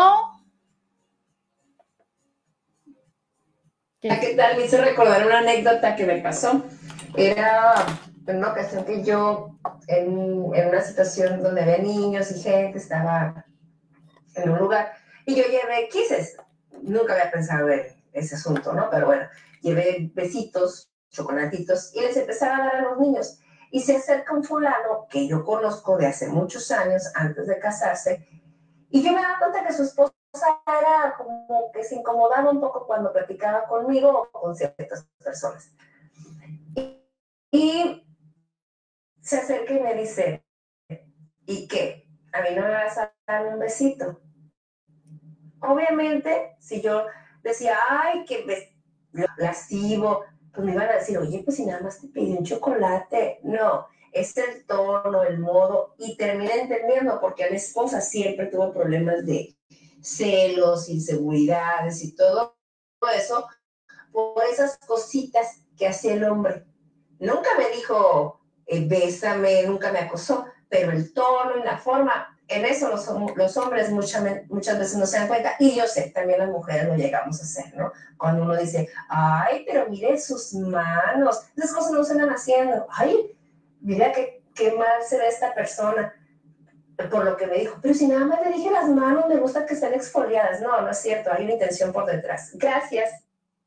¿Qué tal? Me hizo recordar una anécdota que me pasó. Era en una ocasión que yo, en, en una situación donde había niños y gente, estaba en un lugar y yo llevé quises. Nunca había pensado en ese asunto, ¿no? Pero bueno, llevé besitos, chocolatitos y les empezaba a dar a los niños. Y se acerca un fulano que yo conozco de hace muchos años, antes de casarse, y yo me daba cuenta que su esposa era como que se incomodaba un poco cuando platicaba conmigo o con ciertas personas. Y, se acerca y me dice, ¿y qué? ¿A mí no me vas a dar un besito? Obviamente, si yo decía, ay, qué lascivo, pues me iban a decir, oye, pues si nada más te pedí un chocolate. No, es el tono, el modo, y terminé entendiendo porque a mi esposa siempre tuvo problemas de celos, inseguridades y todo eso por esas cositas que hacía el hombre. Nunca me dijo, eh, bésame, nunca me acosó, pero el tono y la forma en eso los, los hombres muchas, muchas veces no se dan cuenta, y yo sé, también las mujeres lo llegamos a hacer, ¿no? Cuando uno dice, ay, pero mire sus manos, esas cosas no se están haciendo, ay, mira qué, qué mal se ve esta persona, por lo que me dijo, pero si nada más le dije las manos, me gusta que estén exfoliadas, no, no es cierto, hay una intención por detrás, gracias.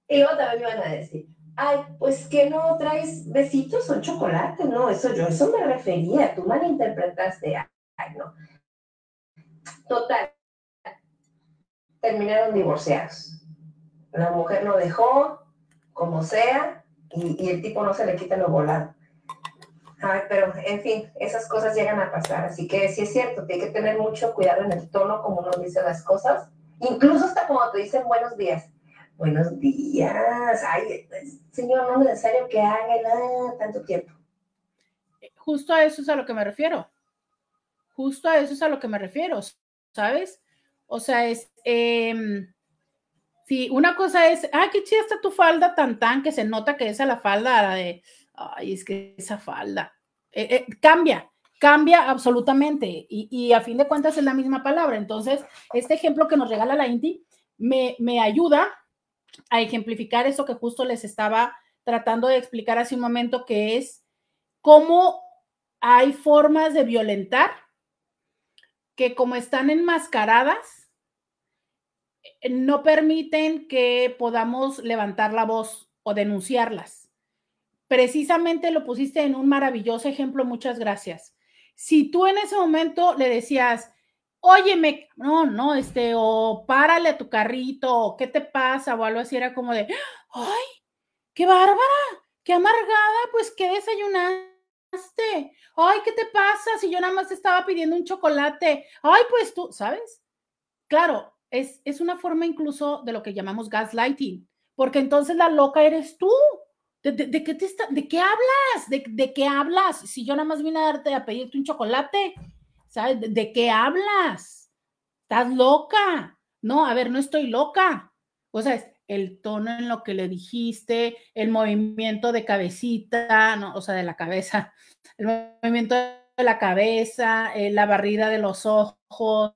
Y otra vez me van a decir, ay, pues que no traes besitos o chocolate, no, eso yo, eso me refería, tú malinterpretaste, ay, no Total. Terminaron divorciados. La mujer lo dejó, como sea, y, el tipo no se le quita lo volado. Ay, pero en fin, esas cosas llegan a pasar. Así que sí es cierto, hay que tener mucho cuidado en el tono como uno dice las cosas. Incluso hasta como te dicen buenos días. Buenos días. Ay, señor, no es necesario que haga tanto tiempo. Justo a eso es a lo que me refiero. Justo a eso es a lo que me refiero. ¿Sabes? O sea, es, eh, sí, una cosa es, ah, qué chida está tu falda tan tan, que se nota que esa la falda, de, ay, es que esa falda, eh, eh, cambia, cambia absolutamente y, a fin de cuentas es la misma palabra. Entonces, este ejemplo que nos regala la Inti me, me ayuda a ejemplificar eso que justo les estaba tratando de explicar hace un momento, que es cómo hay formas de violentar que como están enmascaradas, eh, no permiten que podamos levantar la voz o denunciarlas. Precisamente lo pusiste en un maravilloso ejemplo, muchas gracias. Si tú en ese momento le decías, óyeme, no, no, este, o párale tu carrito, o qué te pasa, o algo así, era como de, ay, qué bárbara, qué amargada, pues qué desayunaste Ay, ¿qué te pasa si yo nada más estaba pidiendo un chocolate? Ay, pues tú, ¿sabes? Claro, es, es una forma incluso de lo que llamamos gaslighting, porque entonces la loca eres tú. ¿De, qué, te de qué hablas? ¿De, ¿De, qué hablas? Si yo nada más vine a darte a pedirte un chocolate, ¿sabes? ¿De, qué hablas? ¿Estás loca? No, a ver, no estoy loca. O sea, el tono en lo que le dijiste, el movimiento de cabecita, ¿no? o sea, de la cabeza, el movimiento de la cabeza, eh, la barrida de los ojos,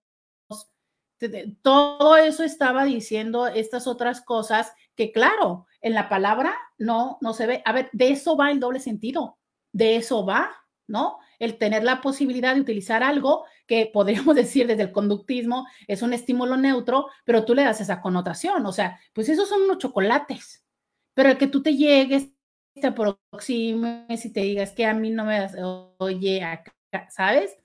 todo eso estaba diciendo estas otras cosas que claro, en la palabra no, no se ve. A ver, de eso va el doble sentido, de eso va, ¿no? El tener la posibilidad de utilizar algo que podríamos decir desde el conductismo es un estímulo neutro, pero tú le das esa connotación, o sea, pues esos son unos chocolates, pero el que tú te llegues, te aproximes y te digas que a mí no me das, oye, ¿sabes?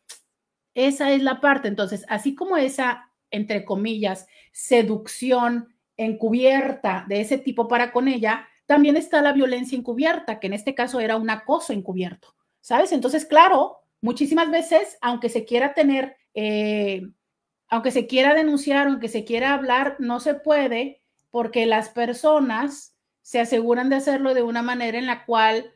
Esa es la parte. Entonces, así como esa, entre comillas, seducción encubierta de ese tipo para con ella, también está la violencia encubierta, que en este caso era un acoso encubierto, ¿sabes? Entonces, claro, muchísimas veces, aunque se quiera tener, eh, aunque se quiera denunciar, aunque se quiera hablar, no se puede porque las personas se aseguran de hacerlo de una manera en la cual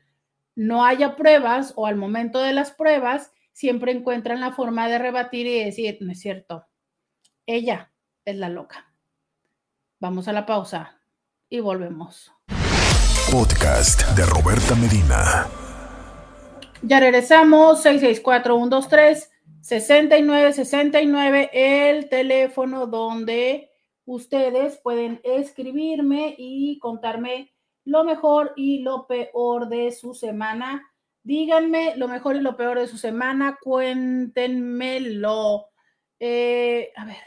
no haya pruebas o al momento de las pruebas siempre encuentran la forma de rebatir y decir, no es cierto, ella es la loca. Vamos a la pausa y volvemos. Podcast de Roberta Medina. Ya regresamos, 664-123-6969, el teléfono donde ustedes pueden escribirme y contarme lo mejor y lo peor de su semana. Díganme lo mejor y lo peor de su semana, cuéntenmelo. Eh, a ver,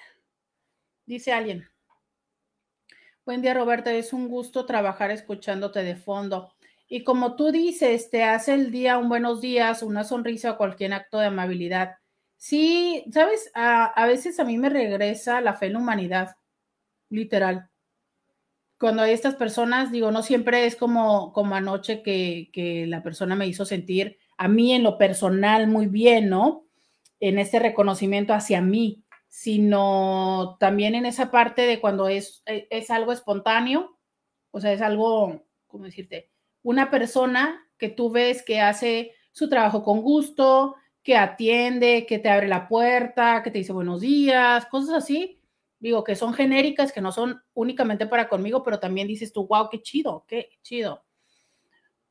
dice alguien. Buen día, Roberta. Es un gusto trabajar escuchándote de fondo. Y como tú dices, te hace el día un buenos días, una sonrisa o cualquier acto de amabilidad. Sí, sabes, a, veces a mí me regresa la fe en la humanidad, literal. Cuando hay estas personas, digo, no siempre es como, como anoche que, que la persona me hizo sentir a mí en lo personal muy bien, ¿no? En ese reconocimiento hacia mí sino también en esa parte de cuando es, e, es algo espontáneo, o sea, es algo, ¿cómo decirte? Una persona que tú ves que hace su trabajo con gusto, que atiende, que te abre la puerta, que te dice buenos días, cosas así, digo, que son genéricas, que no son únicamente para conmigo, pero también dices tú, wow, qué chido, qué chido.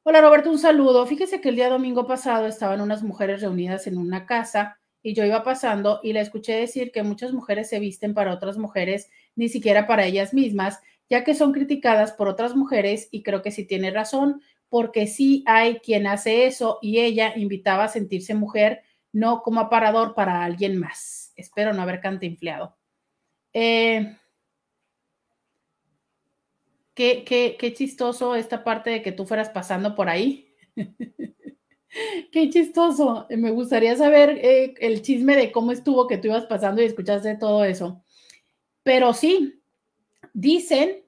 Hola Roberto, un saludo. Fíjese que el día domingo pasado estaban unas mujeres reunidas en una casa y yo iba pasando y le escuché decir que muchas mujeres se visten para otras mujeres, ni siquiera para ellas mismas, ya que son criticadas por otras mujeres y creo que sí tiene razón, porque sí hay quien hace eso y ella invitaba a sentirse mujer, no como aparador para alguien más. Espero no haber cantinfleado. Eh, qué, qué, qué chistoso esta parte de que tú fueras pasando por ahí. Qué chistoso. Me gustaría saber eh, el chisme de cómo estuvo que tú ibas pasando y escuchaste todo eso. Pero sí, dicen,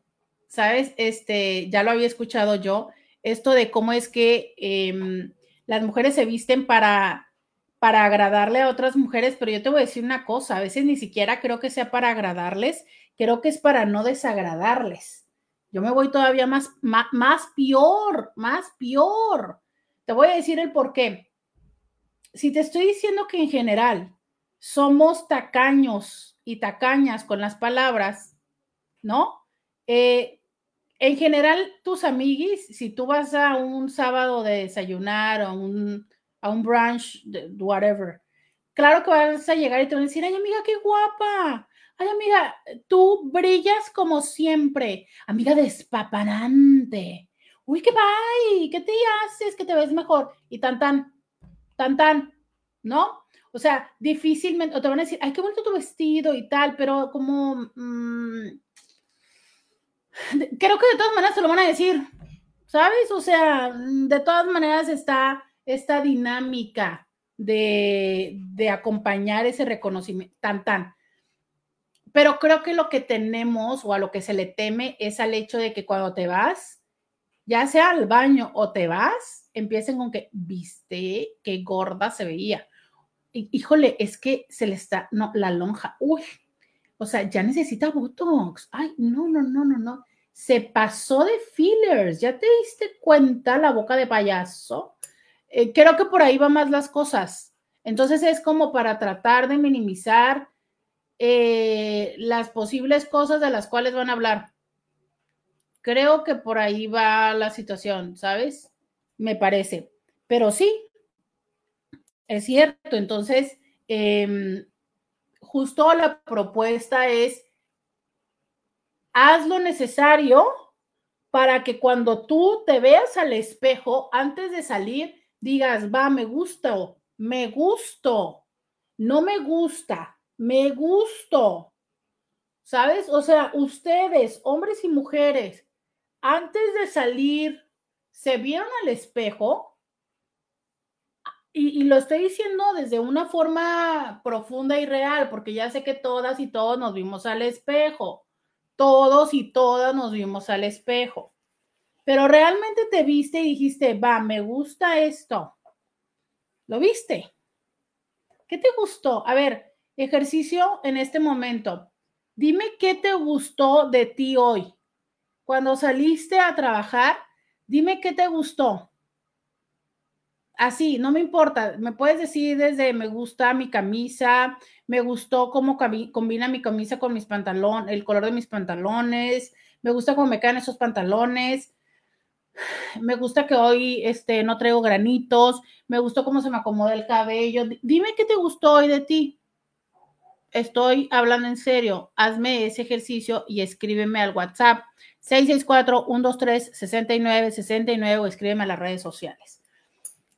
¿sabes? Este, ya lo había escuchado yo, esto de cómo es que em, las mujeres se visten para, para agradarle a otras mujeres, pero yo te voy a decir una cosa, a veces ni siquiera creo que sea para agradarles, creo que es para no desagradarles. Yo me voy todavía más, más, más peor, más peor te voy a decir el por qué. Si te estoy diciendo que en general somos tacaños y tacañas con las palabras, ¿no? Eh, en general, tus amiguis, si tú vas a un sábado de desayunar o a un brunch, whatever, claro que vas a llegar y te van a decir, ay amiga, qué guapa. Ay amiga, tú brillas como siempre. Amiga despaparante uy, qué bye, ¿qué te haces? Que te ves mejor. Y tan, tan, tan, tan, ¿no? O sea, difícilmente, te van a decir, ay, qué bonito tu vestido y tal, pero como, mm, creo que de todas maneras te lo van a decir, ¿sabes? O sea, de todas maneras está esta dinámica de, de acompañar ese reconocimiento, tan, tan. Pero creo que lo que tenemos o a lo que se le teme es al hecho de que cuando te vas, ya sea al baño o te vas, empiecen con que, viste, qué gorda se veía. híjole, es que se le está, no, la lonja, uy, o sea, ya necesita Botox. Ay, no, no, no, no, no. Se pasó de fillers, ¿ya te diste cuenta la boca de payaso? Eh, creo que por ahí van más las cosas. Entonces es como para tratar de minimizar eh, las posibles cosas de las cuales van a hablar. Creo que por ahí va la situación, ¿sabes? Me parece. Pero sí, es cierto. Entonces, em, justo la propuesta es, haz lo necesario para que cuando tú te veas al espejo, antes de salir, digas, va, me gusto, me gusto, no me gusta, me gusto. ¿Sabes? O sea, ustedes, hombres y mujeres, antes de salir, se vieron al espejo y, lo estoy diciendo desde una forma profunda y real, porque ya sé que todas y todos nos vimos al espejo. Todos y todas nos vimos al espejo. Pero realmente te viste y dijiste, va, me gusta esto. ¿Lo viste? ¿Qué te gustó? A ver, ejercicio en este momento. Dime qué te gustó de ti hoy. Cuando saliste a trabajar, dime qué te gustó. Así, no me importa. Me puedes decir desde me gusta mi camisa, me gustó cómo combina mi camisa con mis pantalones, el color de mis pantalones, me gusta cómo me caen esos pantalones, me gusta que hoy este, no traigo granitos, me gustó cómo se me acomoda el cabello. Dime qué te gustó hoy de ti estoy hablando en serio, hazme ese ejercicio y escríbeme al WhatsApp 664-123-6969 o escríbeme a las redes sociales.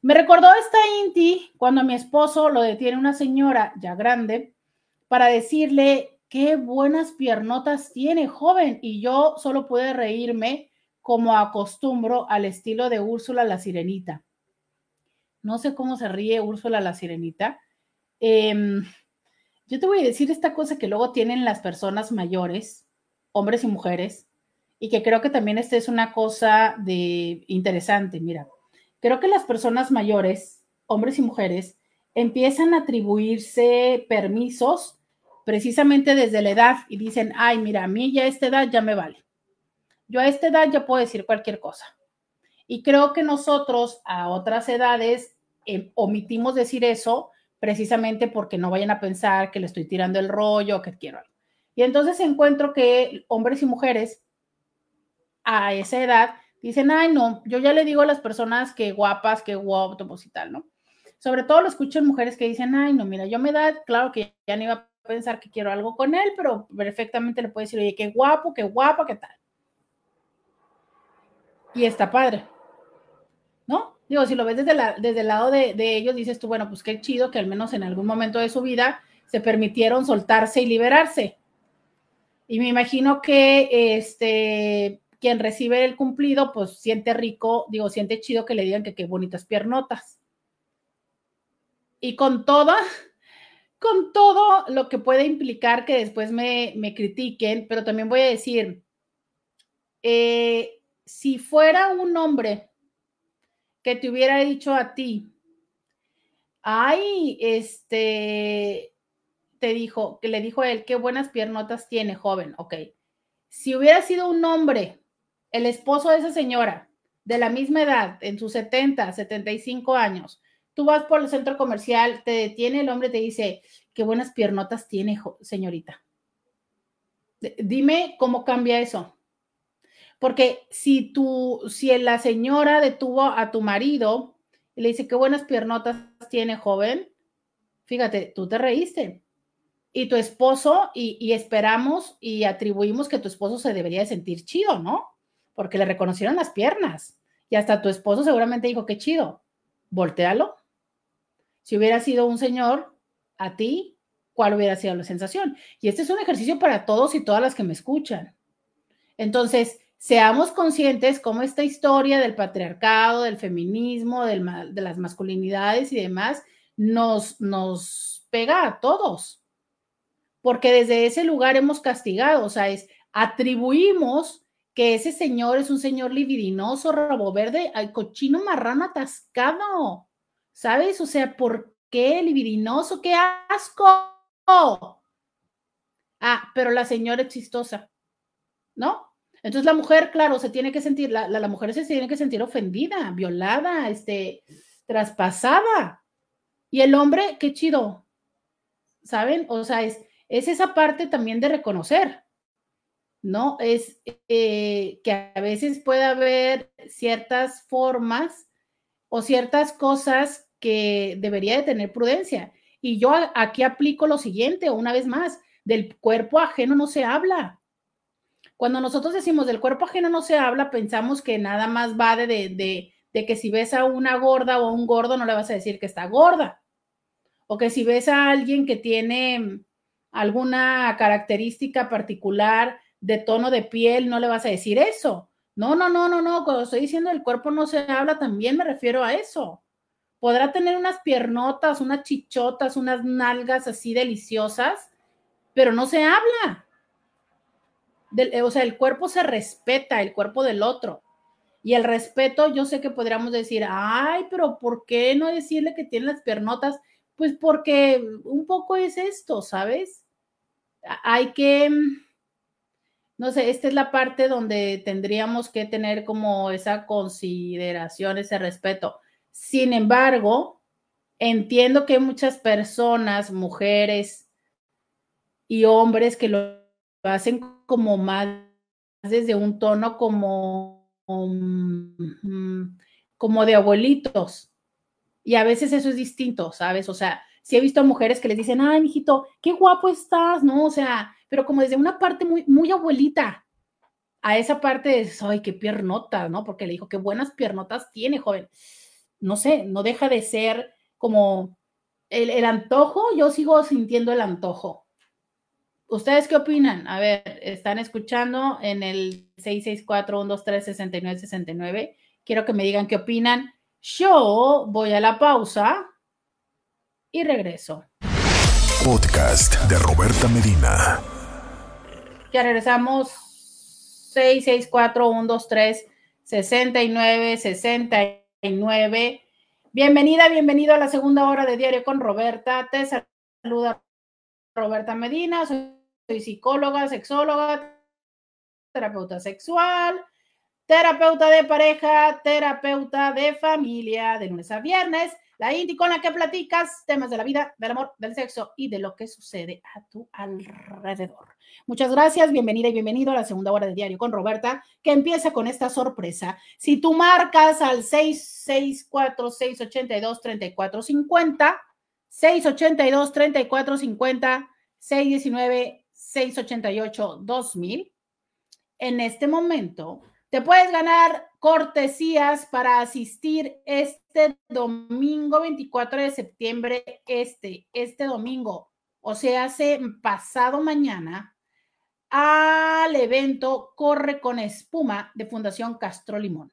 Me recordó esta Inti cuando mi esposo lo detiene una señora ya grande para decirle qué buenas piernotas tiene, joven, y yo solo pude reírme como acostumbro al estilo de Úrsula la Sirenita. No sé cómo se ríe Úrsula la Sirenita. Eh, yo te voy a decir esta cosa que luego tienen las personas mayores, hombres y mujeres, y que creo que también esta es una cosa de interesante. Mira, creo que las personas mayores, hombres y mujeres, empiezan a atribuirse permisos precisamente desde la edad y dicen, ay, mira, a mí ya a esta edad ya me vale. Yo a esta edad ya puedo decir cualquier cosa. Y creo que nosotros a otras edades eh, omitimos decir eso precisamente porque no vayan a pensar que le estoy tirando el rollo que quiero algo. Y entonces encuentro que hombres y mujeres a esa edad dicen, ay, no, yo ya le digo a las personas que guapas, que guapos y tal, ¿no? Sobre todo lo escucho en mujeres que dicen, ay, no, mira, yo me da, claro que ya no iba a pensar que quiero algo con él, pero perfectamente le puedo decir, oye, qué guapo, qué guapa, qué tal. Y está padre. Digo, si lo ves desde, desde el lado de, ellos, dices tú, bueno, pues qué chido que al menos en algún momento de su vida se permitieron soltarse y liberarse. Y me imagino que este, quien recibe el cumplido, pues siente rico, digo, siente chido que le digan que qué bonitas piernotas. Y con toda, con todo lo que puede implicar que después me, critiquen, pero también voy a decir, eh, si fuera un hombre que te hubiera dicho a ti, ay, este, te dijo, que le dijo a él, qué buenas piernotas tiene, joven, ok. Si hubiera sido un hombre, el esposo de esa señora, de la misma edad, en sus 70, 75 años, tú vas por el centro comercial, te detiene el hombre, te dice, qué buenas piernotas tiene, señorita. Dime cómo cambia eso. Porque si tú, si la señora detuvo a tu marido y le dice qué buenas piernotas tiene, joven, fíjate, tú te reíste. Y tu esposo, y, esperamos y atribuimos que tu esposo se debería de sentir chido, ¿no? Porque le reconocieron las piernas. Y hasta tu esposo seguramente dijo, qué chido, voltealo. Si hubiera sido un señor, a ti, ¿cuál hubiera sido la sensación? Y este es un ejercicio para todos y todas las que me escuchan. Entonces, seamos conscientes cómo esta historia del patriarcado, del feminismo, de las masculinidades y demás nos, nos pega a todos. Porque desde ese lugar hemos castigado, o sea, es atribuimos que ese señor es un señor libidinoso, rabo verde, al cochino marrano atascado, ¿sabes? O sea, ¿por qué libidinoso? ¡Qué asco! Ah, pero la señora es chistosa, ¿no? Entonces la mujer, claro, se tiene que sentir, la, la, mujer se tiene que sentir ofendida, violada, este, traspasada. Y el hombre, qué chido, ¿saben? O sea, es, es esa parte también de reconocer, ¿no? Es eh, que a veces puede haber ciertas formas o ciertas cosas que debería de tener prudencia. Y yo aquí aplico lo siguiente, una vez más, del cuerpo ajeno no se habla. Cuando nosotros decimos del cuerpo ajeno no se habla, pensamos que nada más va de, de, de, que si ves a una gorda o a un gordo no le vas a decir que está gorda. O que si ves a alguien que tiene alguna característica particular de tono de piel, no le vas a decir eso. No, no, no, no, no. Cuando estoy diciendo el cuerpo no se habla, también me refiero a eso. Podrá tener unas piernotas, unas chichotas, unas nalgas así deliciosas, pero no se habla. Eh, o sea, el cuerpo se respeta, el cuerpo del otro. Y el respeto, yo sé que podríamos decir, ay, pero ¿por qué no decirle que tiene las piernotas? Pues porque un poco es esto, ¿sabes? Hay que, no sé, esta es la parte donde tendríamos que tener como esa consideración, ese respeto. Sin embargo, entiendo que hay muchas personas, mujeres y hombres que lo hacen como más desde un tono como, mm, como de abuelitos. Y a veces eso es distinto, ¿sabes? O sea, sí he visto mujeres que les dicen, ay, mijito, qué guapo estás, ¿no? O sea, pero como desde una parte muy, muy abuelita, a esa parte de, ay, qué piernota, ¿no? Porque le dijo, qué buenas piernotas tiene, joven. No sé, no deja de ser como el, el antojo, yo sigo sintiendo el antojo. ¿Ustedes qué opinan? A ver, están escuchando en el 664-123-6969. Quiero que me digan qué opinan. Yo voy a la pausa y regreso. Podcast de Roberta Medina. Ya regresamos. 664-123-6969. Bienvenida, bienvenido a la segunda hora de Diario con Roberta. Te saluda Roberta Medina, soy, psicóloga, sexóloga, terapeuta sexual, terapeuta de pareja, terapeuta de familia, de lunes a viernes la Inti con la que platicas temas de la vida, del amor, del sexo y de lo que sucede a tu alrededor. Muchas gracias, bienvenida y bienvenido a la segunda hora de diario con Roberta, que empieza con esta sorpresa. Si tú marcas al 664-682-3450, 682-3450, 619-688-2000, en este momento te puedes ganar cortesías para asistir este domingo 24 de septiembre, este, este domingo, o sea, hace pasado mañana, al evento Corre con Espuma de Fundación Castro Limón.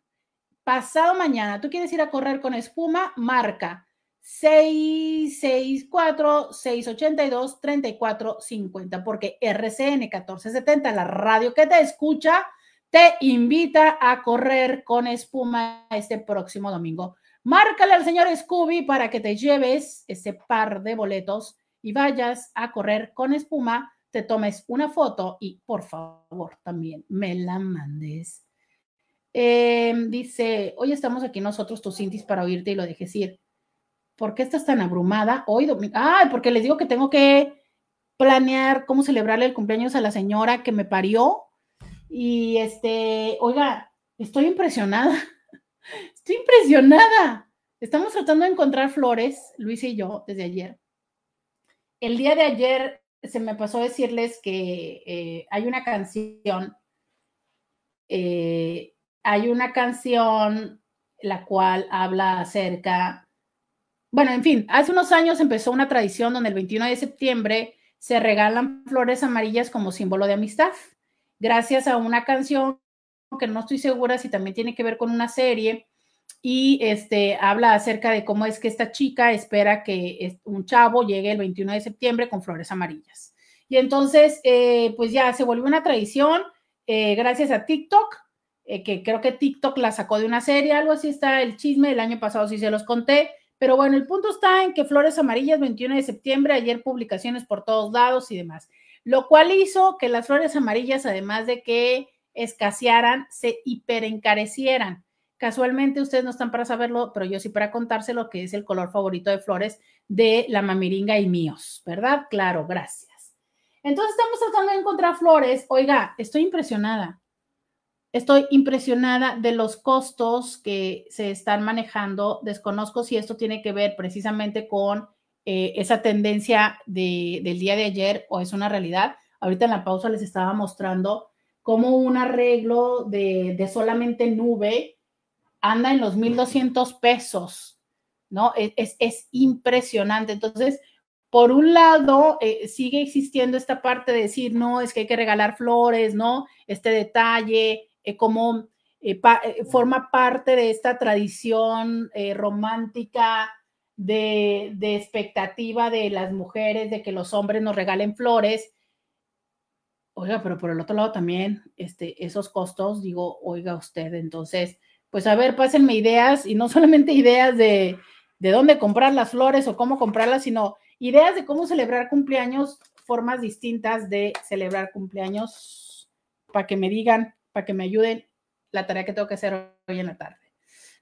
Pasado mañana, tú quieres ir a correr con espuma, marca 664-682-3450, porque RCN 1470, la radio que te escucha, te invita a correr con espuma este próximo domingo. Márcale al señor Scooby para que te lleves ese par de boletos y vayas a correr con espuma, te tomes una foto y por favor también me la mandes. Em, dice, hoy estamos aquí nosotros, tus cintis, para oírte y lo dejes ir. ¿Por qué estás tan abrumada hoy domingo? Ay, porque les digo que tengo que planear cómo celebrarle el cumpleaños a la señora que me parió y este, oiga, estoy impresionada. Estoy impresionada. Estamos tratando de encontrar flores, Luis y yo, desde ayer. El día de ayer se me pasó decirles que eh, hay una canción, eh, hay una canción la cual habla acerca, bueno, en fin, hace unos años empezó una tradición donde el 21 de septiembre se regalan flores amarillas como símbolo de amistad gracias a una canción que no estoy segura si también tiene que ver con una serie y este habla acerca de cómo es que esta chica espera que un chavo llegue el 21 de septiembre con flores amarillas. Y entonces, eh, pues ya se volvió una tradición eh, gracias a TikTok, eh, que creo que TikTok la sacó de una serie, algo así está el chisme, el año pasado sí se los conté, pero bueno, el punto está en que flores amarillas 21 de septiembre, ayer publicaciones por todos lados y demás lo cual hizo que las flores amarillas, además de que escasearan, se hiperencarecieran. Casualmente ustedes no están para saberlo, pero yo sí para contárselo que es el color favorito de flores de la mamiringa y míos, ¿verdad? Claro, gracias. Entonces estamos tratando de encontrar flores. Oiga, estoy impresionada. Estoy impresionada de los costos que se están manejando. Desconozco si esto tiene que ver precisamente con eh, esa tendencia de, del día de ayer o es una realidad. Ahorita en la pausa les estaba mostrando cómo un arreglo de, de solamente nube anda en los 1.200 pesos, ¿no? Es, es, es, impresionante. Entonces, por un lado, eh, sigue existiendo esta parte de decir, no, es que hay que regalar flores, ¿no? Este detalle, eh, como eh, forma parte de esta tradición romántica de, de, expectativa de las mujeres de que los hombres nos regalen flores. Oiga, pero por el otro lado también, este, esos costos, digo, oiga usted, entonces, pues a ver, pásenme ideas y no solamente ideas de, de dónde comprar las flores o cómo comprarlas, sino ideas de cómo celebrar cumpleaños, formas distintas de celebrar cumpleaños, para que me digan, para que me ayuden la tarea que tengo que hacer hoy en la tarde.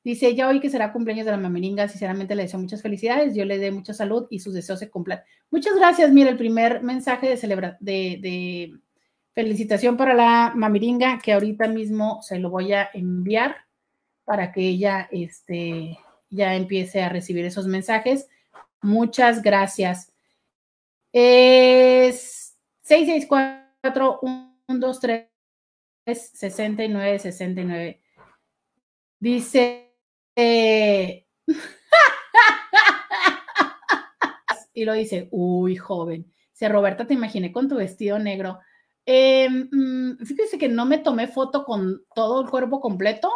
Dice, ya hoy que será cumpleaños de la mameringa, sinceramente le deseo muchas felicidades, yo le dé mucha salud y sus deseos se cumplan. Muchas gracias, mira, el primer mensaje de, celebra de, de felicitación para la mameringa, que ahorita mismo se lo voy a enviar para que ella este, ya empiece a recibir esos mensajes. Muchas gracias. Es 664 123 69, 69. Dice, eh, y lo dice, uy, joven. Dice, Roberta, te imaginé con tu vestido negro. Eh, fíjese que no me tomé foto con todo el cuerpo completo,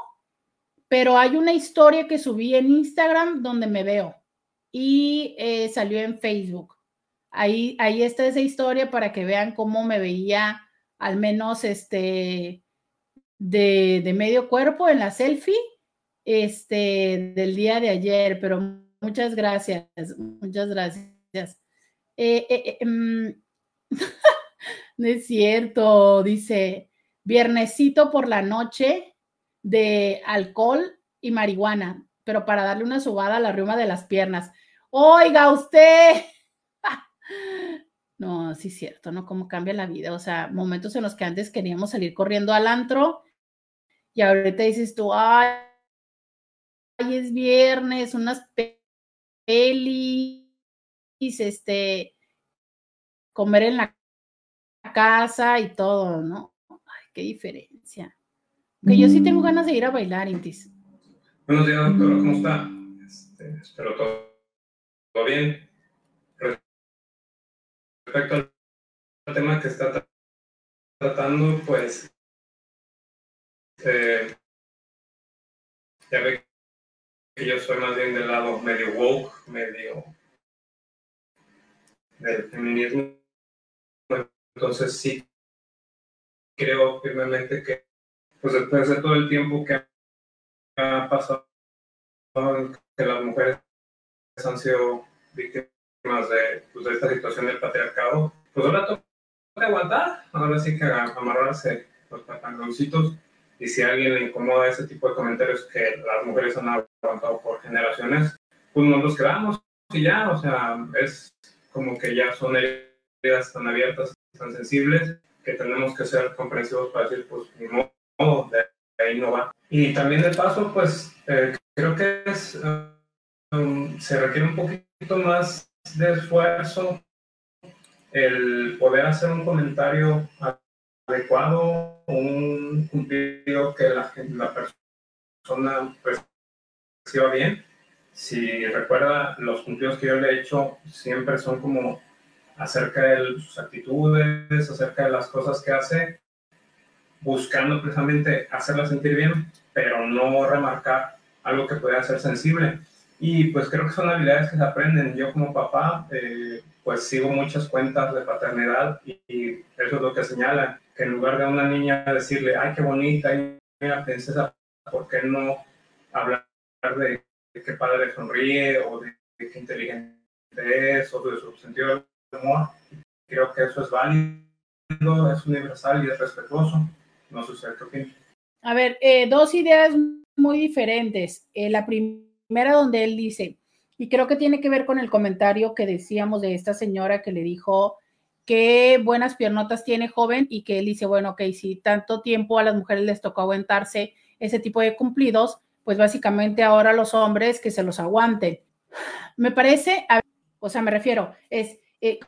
pero hay una historia que subí en Instagram donde me veo y eh, salió en Facebook. Ahí, ahí está esa historia para que vean cómo me veía al menos este, de, medio cuerpo en la selfie este, del día de ayer, pero muchas gracias, muchas gracias. Eh, eh, mm, no es cierto, dice, viernesito por la noche de alcohol y marihuana, pero para darle una subada a la rima de las piernas. Oiga usted, No, sí es cierto, ¿no? Cómo cambia la vida. O sea, momentos en los que antes queríamos salir corriendo al antro y ahorita dices tú, ay, es viernes, unas pelis, este, comer en la casa y todo, ¿no? Ay, qué diferencia. Que yo sí tengo ganas de ir a bailar, Intis. Buenos días, doctora, ¿cómo está? Este, espero todo, todo bien respecto al tema que está tratando, pues eh, ya ve que yo soy más bien del lado medio woke, medio del feminismo. Entonces sí creo firmemente que pues después de todo el tiempo que ha pasado que las mujeres han sido víctimas de, pues, de esta situación del patriarcado, pues ahora toca aguantar, ahora sí que amarrarse los pantaloncitos. Y si a alguien le incomoda ese tipo de comentarios que las mujeres han aguantado por generaciones, pues nos los quedamos y ya, o sea, es como que ya son heridas tan abiertas, tan sensibles, que tenemos que ser comprensivos para decir, pues ni modo, de ahí no va. Y también de paso, pues eh, creo que es, um, se requiere un poquito más de esfuerzo el poder hacer un comentario adecuado, un cumplido que la, la persona reciba bien. Si recuerda, los cumplidos que yo le he hecho siempre son como acerca de sus actitudes, acerca de las cosas que hace, buscando precisamente hacerla sentir bien, pero no remarcar algo que pueda ser sensible. Y pues creo que son habilidades que se aprenden. Yo como papá, eh, pues sigo muchas cuentas de paternidad y, eso es lo que señala, que en lugar de una niña decirle, ay, qué bonita, mira, princesa, ¿por qué no hablar de, de qué padre sonríe o de, de, qué inteligente es o de su sentido Creo que eso es válido, es universal y es respetuoso. No sé qué opinas. A ver, eh, dos ideas muy diferentes. Eh, la primera donde él dice, y creo que tiene que ver con el comentario que decíamos de esta señora que le dijo qué buenas piernotas tiene joven y que él dice, bueno, ok, si tanto tiempo a las mujeres les tocó aguantarse ese tipo de cumplidos, pues básicamente ahora los hombres que se los aguanten. Me parece, O sea, me refiero, es eh,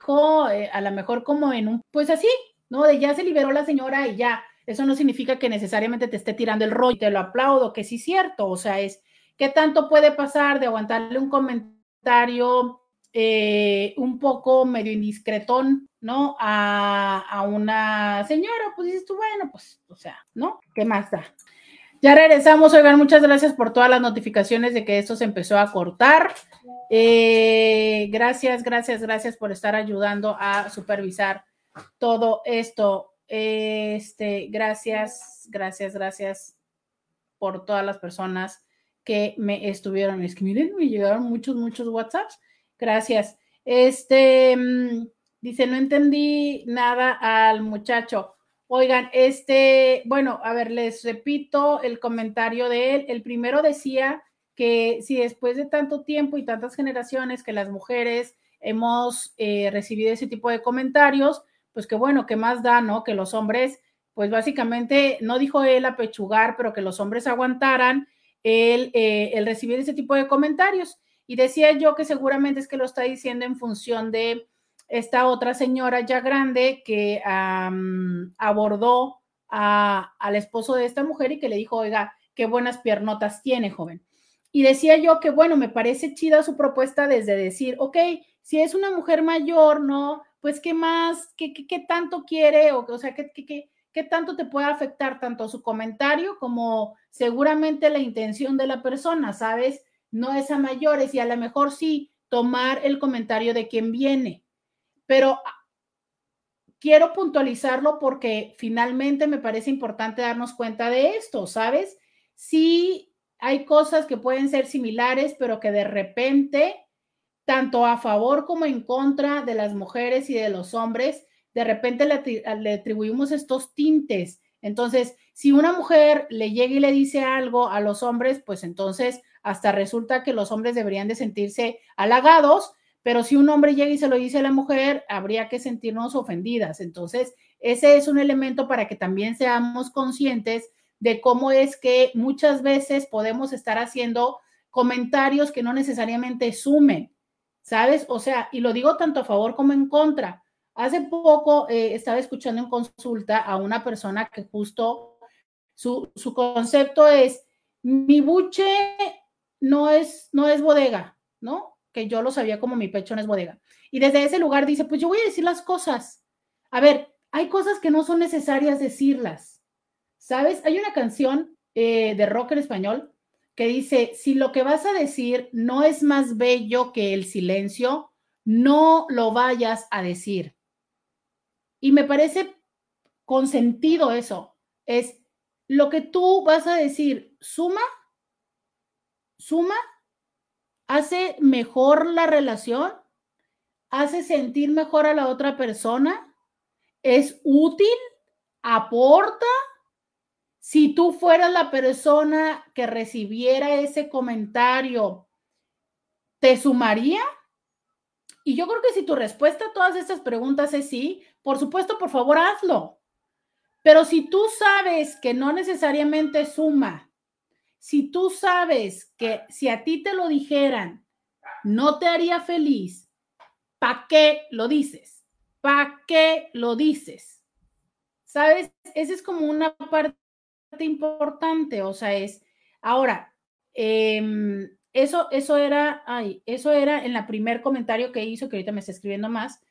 eh, a lo mejor como en un, pues así, ¿no? De ya se liberó la señora y ya. Eso no significa que necesariamente te esté tirando el rollo, te lo aplaudo, que sí es cierto. O sea, es, ¿qué tanto puede pasar de aguantarle un comentario eh, un poco medio indiscretón, ¿no? A, a, una señora, pues dices tú, bueno, pues, o sea, ¿no? ¿Qué más da? Ya regresamos, oigan, muchas gracias por todas las notificaciones de que esto se empezó a cortar. Eh, gracias, gracias, gracias por estar ayudando a supervisar todo esto. Este, gracias, gracias, gracias por todas las personas que me estuvieron. Es que miren, me llegaron muchos, muchos WhatsApps. Gracias. Este mm, dice, no entendí nada al muchacho. Oigan, este, bueno, a ver, les repito el comentario de él. El primero decía que si después de tanto tiempo y tantas generaciones que las mujeres hemos eh, recibido ese tipo de comentarios, pues que bueno, que más da, ¿no? Que los hombres, pues básicamente, no dijo él apechugar, pero que los hombres aguantaran el, eh, el recibir ese tipo de comentarios. Y decía yo que seguramente es que lo está diciendo en función de esta otra señora ya grande que abordó al esposo de esta mujer y que le dijo, oiga, qué buenas piernotas tiene, joven. Y decía yo que, bueno, me parece chida su propuesta desde decir, ok, si es una mujer mayor, ¿no? Pues, ¿qué más? ¿Qué, qué, tanto quiere? O, o sea, ¿qué, qué, qué tanto te puede afectar tanto su comentario como seguramente la intención de la persona, ¿sabes? No es a mayores y a lo mejor sí tomar el comentario de quien viene pero quiero puntualizarlo porque finalmente me parece importante darnos cuenta de esto, ¿sabes? Sí hay cosas que pueden ser similares, pero que de repente, tanto a favor como en contra de las mujeres y de los hombres, de repente le, atribuimos estos tintes. Entonces, si una mujer le llega y le dice algo a los hombres, pues entonces hasta resulta que los hombres deberían de sentirse halagados pero si un hombre llega y se lo dice a la mujer, habría que sentirnos ofendidas. Entonces, ese es un elemento para que también seamos conscientes de cómo es que muchas veces podemos estar haciendo comentarios que no necesariamente sumen, ¿sabes? O sea, y lo digo tanto a favor como en contra. Hace poco eh, estaba escuchando en consulta a una persona que justo su, su concepto es, mi buche no es, no es bodega, ¿no? Que yo lo sabía como mi pecho no es bodega. Y desde ese lugar dice, pues yo voy a decir las cosas. A ver, hay cosas que no son necesarias decirlas. ¿Sabes? Hay una canción eh, de rock en español que dice, si lo que vas a decir no es más bello que el silencio, no lo vayas a decir. Y me parece con sentido eso. Es lo que tú vas a decir, suma, suma hace mejor la relación, hace sentir mejor a la otra persona, es útil, aporta. Si tú fueras la persona que recibiera ese comentario, ¿te sumaría? Y yo creo que si tu respuesta a todas estas preguntas es sí, por supuesto, por favor, hazlo. Pero si tú sabes que no necesariamente suma, si tú sabes que si a ti te lo dijeran, no te haría feliz, ¿para qué lo dices? ¿Para qué lo dices? ¿Sabes? Esa es como una parte importante, o sea, es, ahora, em, eso, eso era, ay, eso era en la primer comentario que hizo, que ahorita me está escribiendo más.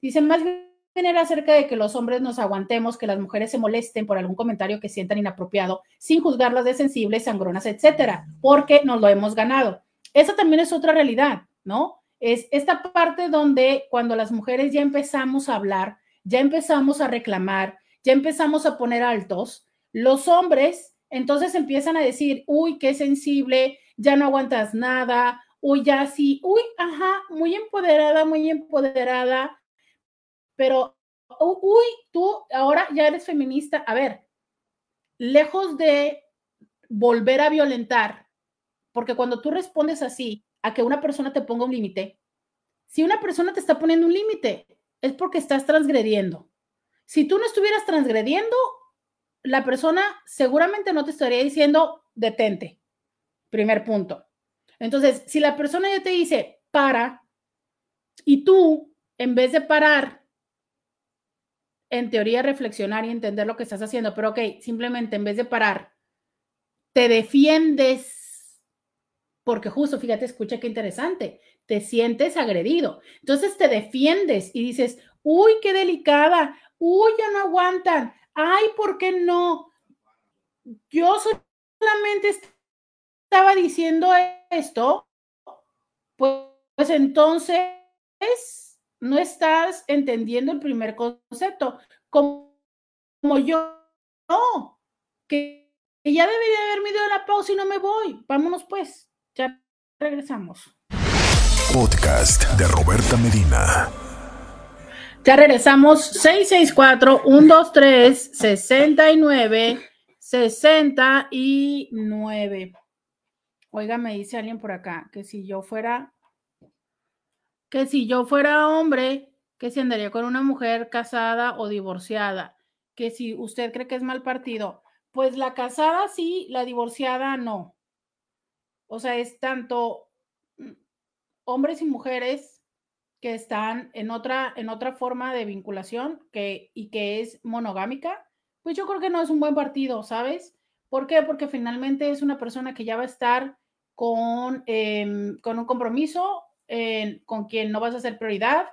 Dice, más bien acerca de que los hombres nos aguantemos, que las mujeres se molesten por algún comentario que sientan inapropiado, sin juzgarlas de sensibles, sangronas, etcétera, porque nos lo hemos ganado. Esa también es otra realidad, ¿no? Es esta parte donde cuando las mujeres ya empezamos a hablar, ya empezamos a reclamar, ya empezamos a poner altos, los hombres entonces empiezan a decir, uy, qué sensible, ya no aguantas nada, uy, ya sí, uy, ajá, muy empoderada, muy empoderada, pero, uy, tú ahora ya eres feminista. A ver, lejos de volver a violentar, porque cuando tú respondes así a que una persona te ponga un límite, si una persona te está poniendo un límite, es porque estás transgrediendo. Si tú no estuvieras transgrediendo, la persona seguramente no te estaría diciendo detente. Primer punto. Entonces, si la persona ya te dice para, Y tú, en vez de parar, en teoría reflexionar y entender lo que estás haciendo, pero ok, simplemente en vez de parar, te defiendes, porque justo, fíjate, escucha qué interesante, te sientes agredido. Entonces te defiendes y dices, uy, qué delicada, uy, ya no aguantan, ay, ¿por qué no? Yo solamente estaba diciendo esto, pues, pues entonces no estás entendiendo el primer concepto. Como, yo, no, que, ya debería haberme ido a la pausa y no me voy. Vámonos pues, ya regresamos. Podcast de Roberta Medina. Ya regresamos 664-123-69. 69. Oiga, me dice alguien por acá que si yo fuera que si yo fuera hombre, que si andaría con una mujer casada o divorciada, que si usted cree que es mal partido, pues la casada sí, la divorciada no. O sea, es tanto mm, hombres y mujeres que están en otra, en otra forma de vinculación que, y que es monogámica, pues yo creo que no es un buen partido, ¿sabes? ¿Por qué? Porque finalmente es una persona que ya va a estar con, em, con un compromiso con quien no vas a ser prioridad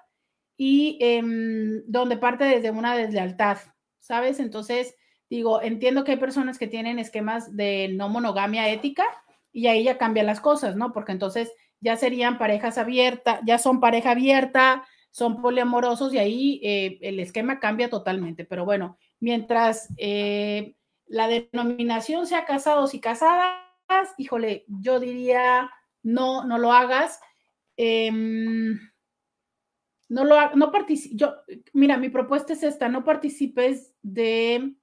y em, donde parte desde una deslealtad, ¿sabes? Entonces, digo, entiendo que hay personas que tienen esquemas de no monogamia ética y ahí ya cambian las cosas, ¿no? Porque entonces ya serían parejas abiertas, ya son pareja abierta, son poliamorosos y ahí eh, el esquema cambia totalmente. Pero bueno, mientras eh, la denominación sea casados y casadas, híjole, yo diría, no, no lo hagas Em, no lo no yo, mira, mi propuesta es esta, no participes de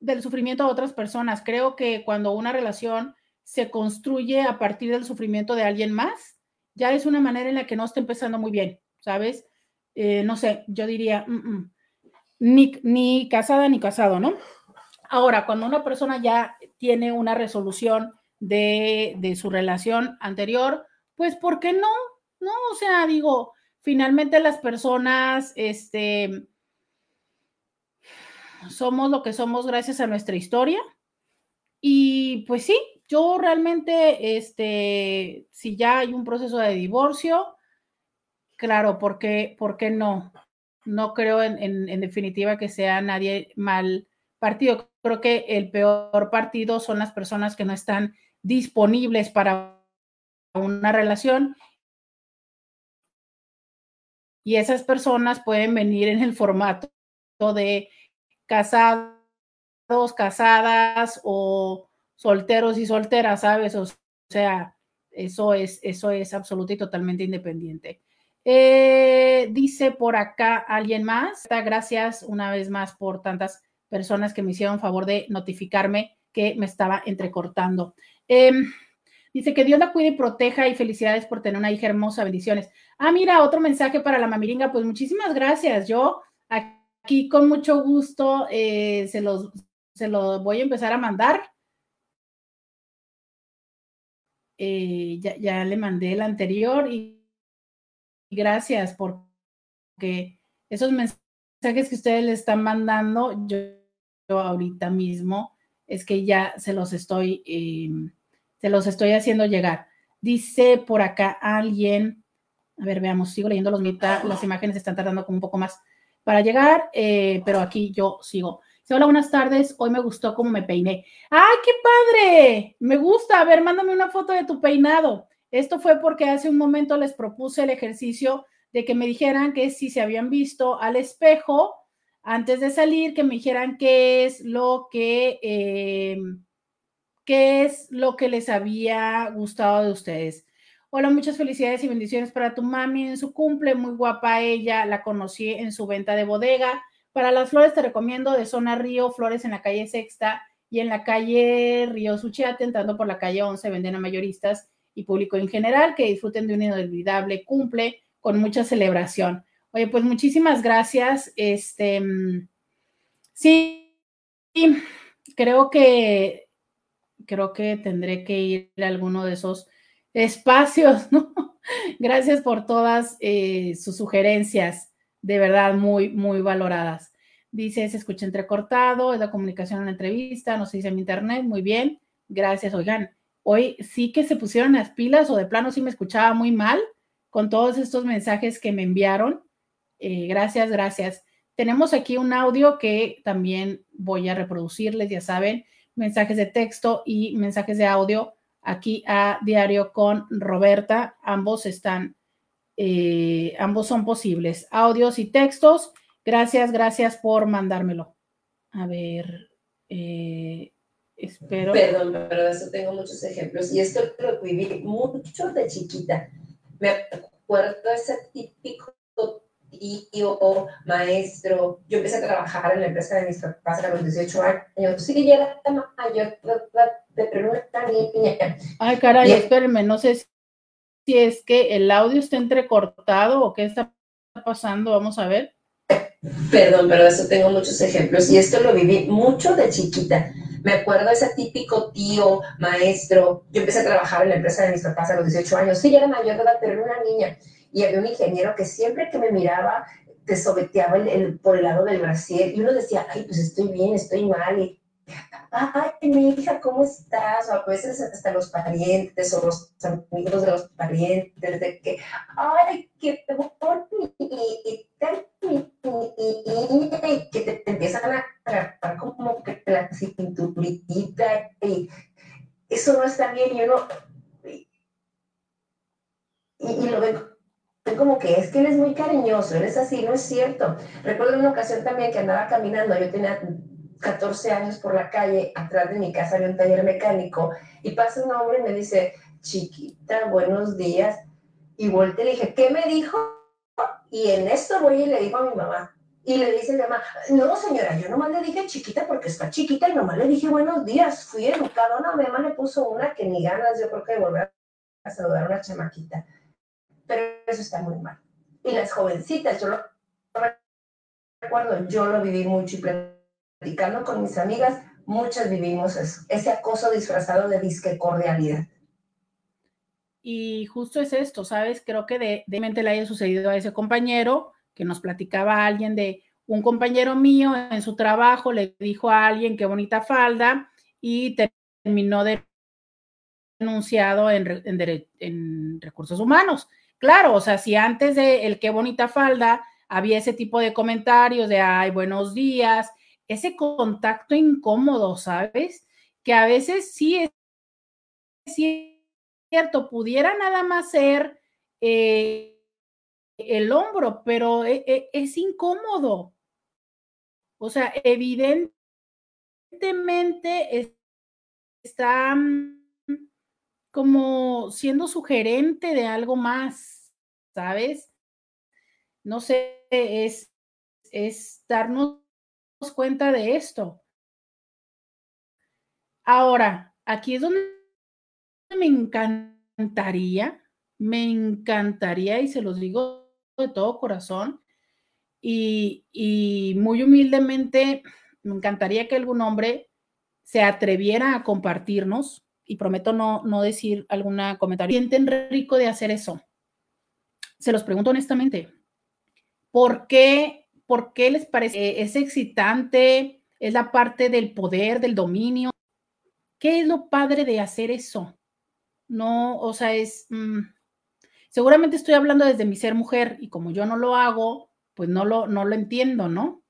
del sufrimiento de otras personas. Creo que cuando una relación se construye a partir del sufrimiento de alguien más, ya es una manera en la que no está empezando muy bien, ¿sabes? Eh, no sé, yo diría, mm, mm, ni, ni casada ni casado, ¿no? Ahora, cuando una persona ya tiene una resolución de, de su relación anterior, pues, ¿por qué no? No, o sea, digo, finalmente las personas, este, somos lo que somos gracias a nuestra historia. Y pues sí, yo realmente, este, si ya hay un proceso de divorcio, claro, ¿por qué, por qué no? No creo en, en definitiva que sea nadie mal partido. Creo que el peor partido son las personas que no están disponibles para una relación y esas personas pueden venir en el formato de casados, casadas o solteros y solteras, ¿sabes? O sea, eso es, eso es absoluto y totalmente independiente. Eh, dice por acá alguien más, gracias una vez más por tantas personas que me hicieron favor de notificarme que me estaba entrecortando. Em, Dice que Dios la cuide y proteja y felicidades por tener una hija hermosa, bendiciones. Ah, mira, otro mensaje para la mamiringa, pues muchísimas gracias. Yo aquí con mucho gusto eh, se, los, se lo voy a empezar a mandar. Eh, ya, le mandé el anterior y, gracias porque esos mensajes que ustedes le están mandando, yo, yo ahorita mismo es que ya se los estoy... Eh, se los estoy haciendo llegar. Dice por acá alguien, a ver, veamos, sigo leyendo los mitad, las imágenes están tardando como un poco más para llegar, eh, pero aquí yo sigo. Hola, buenas tardes, hoy me gustó cómo me peiné. ¡Ay, qué padre! Me gusta, a ver, mándame una foto de tu peinado. Esto fue porque hace un momento les propuse el ejercicio de que me dijeran que si se habían visto al espejo antes de salir, que me dijeran qué es lo que... Eh, qué es lo que les había gustado de ustedes. Hola, muchas felicidades y bendiciones para tu mami en su cumple, muy guapa ella, la conocí en su venta de bodega. Para las flores te recomiendo de Zona Río, flores en la calle Sexta y en la calle Río Suchiate, entrando por la calle 11, venden a mayoristas y público en general, que disfruten de un inolvidable cumple con mucha celebración. Oye, pues muchísimas gracias. Este, mm, sí, creo que creo que tendré que ir a alguno de esos espacios, ¿no? Gracias por todas eh, sus sugerencias, de verdad muy, muy valoradas. Dice, se escucha entrecortado, es la comunicación en la entrevista, no se dice en internet, muy bien, gracias. Oigan, hoy sí que se pusieron las pilas o de plano sí me escuchaba muy mal con todos estos mensajes que me enviaron. Eh, gracias, gracias. Tenemos aquí un audio que también voy a reproducirles, ya saben, mensajes de texto y mensajes de audio aquí a diario con Roberta. Ambos están, eh, ambos son posibles, audios y textos. Gracias, gracias por mandármelo. A ver, eh, espero. Perdón, pero eso tengo muchos ejemplos. Y esto lo viví mucho de chiquita. Me acuerdo ese típico tío, maestro. Yo empecé a trabajar en la empresa de mis papás a los 18 años. Sí, ya era mayor, pero una niña. Ay, caray, espérenme, no sé si es que el audio está entrecortado o qué está pasando. Vamos a ver. Perdón, pero eso tengo muchos ejemplos. Y esto lo viví mucho de chiquita. Me acuerdo ese típico tío, maestro. Yo empecé a trabajar en la empresa de mis papás a los 18 años. Sí, ya era mayor de edad, pero era una niña y había un ingeniero que siempre que me miraba te sobeteaba el, por el lado del brasier y uno decía, ay, pues estoy bien, estoy mal, y ay, mi hija, ¿cómo estás? O a veces hasta los parientes o los amigos de los parientes, de que, ay, qué y, y, y, que te, empiezan a agarrar como que la cinturita y eso no está bien y uno, y, y lo ven como que es que él es muy cariñoso, él es así, no es cierto. Recuerdo una ocasión también que andaba caminando, yo tenía 14 años por la calle, atrás de mi casa había un taller mecánico, y pasa un hombre y me dice, chiquita, buenos días, y volteé y le dije, ¿qué me dijo? Y en esto voy y le digo a mi mamá, y le dice mi mamá, no señora, yo nomás le dije chiquita porque está chiquita, y nomás le dije buenos días, fui educada, mi mamá le puso una que ni ganas, yo creo que de volver a saludar a una chamaquita pero eso está muy mal. Y las jovencitas, yo lo recuerdo, yo lo viví mucho y platicando con mis amigas, muchas vivimos eso, ese acoso disfrazado de disque cordialidad. Y justo es esto, ¿sabes? Creo que de, de mente le haya sucedido a ese compañero que nos platicaba alguien de un compañero mío en su trabajo le dijo a alguien qué bonita falda y terminó denunciado en, en, en recursos humanos. Claro, o sea, si antes de el qué bonita falda había ese tipo de comentarios de ay, buenos días, ese contacto incómodo, ¿sabes? Que a veces sí es cierto, pudiera nada más ser eh, el hombro, pero e, e, es, incómodo. O sea, evidentemente está como siendo sugerente de algo más, ¿sabes? No sé, es, es darnos cuenta de esto. Ahora, aquí es donde me encantaría, me encantaría, y se los digo de todo corazón, y, y muy humildemente, me encantaría que algún hombre se atreviera a compartirnos y prometo no, no decir algún comentario, sienten rico de hacer eso? Se los pregunto honestamente. ¿Por qué, por qué les parece? ¿Es excitante? ¿Es la parte del poder, del dominio? ¿Qué es lo padre de hacer eso? No, o sea, es... Mm, seguramente estoy hablando desde mi ser mujer y como yo no lo hago, pues no lo, no lo entiendo, ¿no?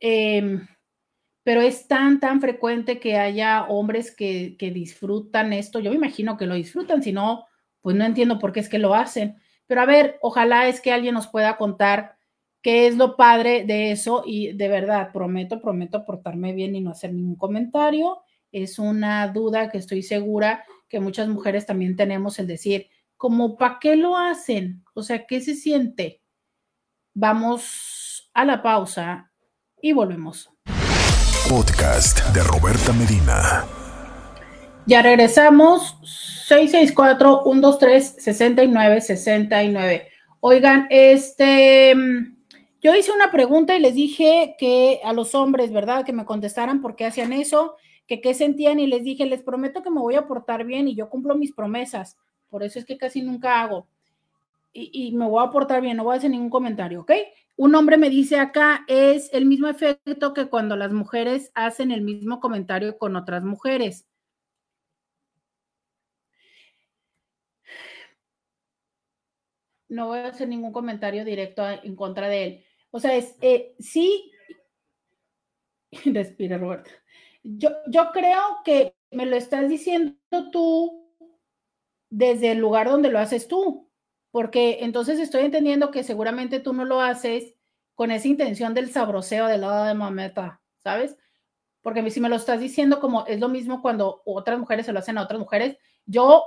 Eh, pero es tan, tan frecuente que haya hombres que, disfrutan esto. Yo me imagino que lo disfrutan, si no, pues no entiendo por qué es que lo hacen. Pero a ver, ojalá es que alguien nos pueda contar qué es lo padre de eso y de verdad, prometo, prometo portarme bien y no hacer ningún comentario. Es una duda que estoy segura que muchas mujeres también tenemos el decir, como para qué lo hacen? O sea, ¿qué se siente? Vamos a la pausa y volvemos. Podcast de Roberta Medina. Ya regresamos. 664-123-6969. Oigan, este, yo hice una pregunta y les dije que a los hombres, ¿verdad? Que me contestaran por qué hacían eso, que qué sentían y les dije, les prometo que me voy a portar bien y yo cumplo mis promesas. por eso es que casi nunca hago. Y, y me voy a portar bien, no voy a hacer ningún comentario, ¿ok? Un hombre me dice acá, es el mismo efecto que cuando las mujeres hacen el mismo comentario con otras mujeres. No voy a hacer ningún comentario directo en contra de él. O sea, es, eh, sí, respira Roberto. Yo, yo creo que me lo estás diciendo tú desde el lugar donde lo haces tú, porque entonces estoy entendiendo que seguramente tú no lo haces con esa intención del sabroseo del lado de mameta, ¿sabes? Porque si me lo estás diciendo como es lo mismo cuando otras mujeres se lo hacen a otras mujeres, yo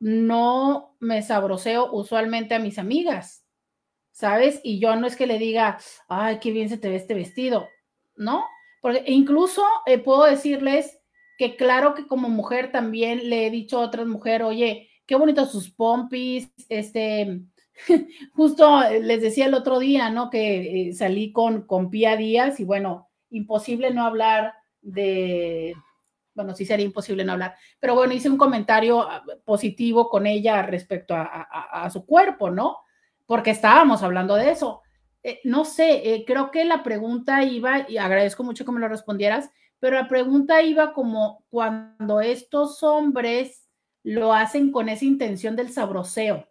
no me sabroseo usualmente a mis amigas, ¿sabes? Y yo no es que le diga, ay, qué bien se te ve este vestido, ¿no? Porque incluso eh, puedo decirles que claro que como mujer también le he dicho a otras mujeres, oye, qué bonitos sus pompis, este, justo les decía el otro día, ¿no? Que eh, salí con, con Pía Díaz y bueno, imposible no hablar de, bueno, sí sería imposible no hablar, pero bueno, hice un comentario ah, positivo con ella respecto a, su cuerpo, ¿no? Porque estábamos hablando de eso. Eh, no sé, eh, creo que la pregunta iba, y agradezco mucho que me lo respondieras, pero la pregunta iba como cuando estos hombres lo hacen con esa intención del sabroseo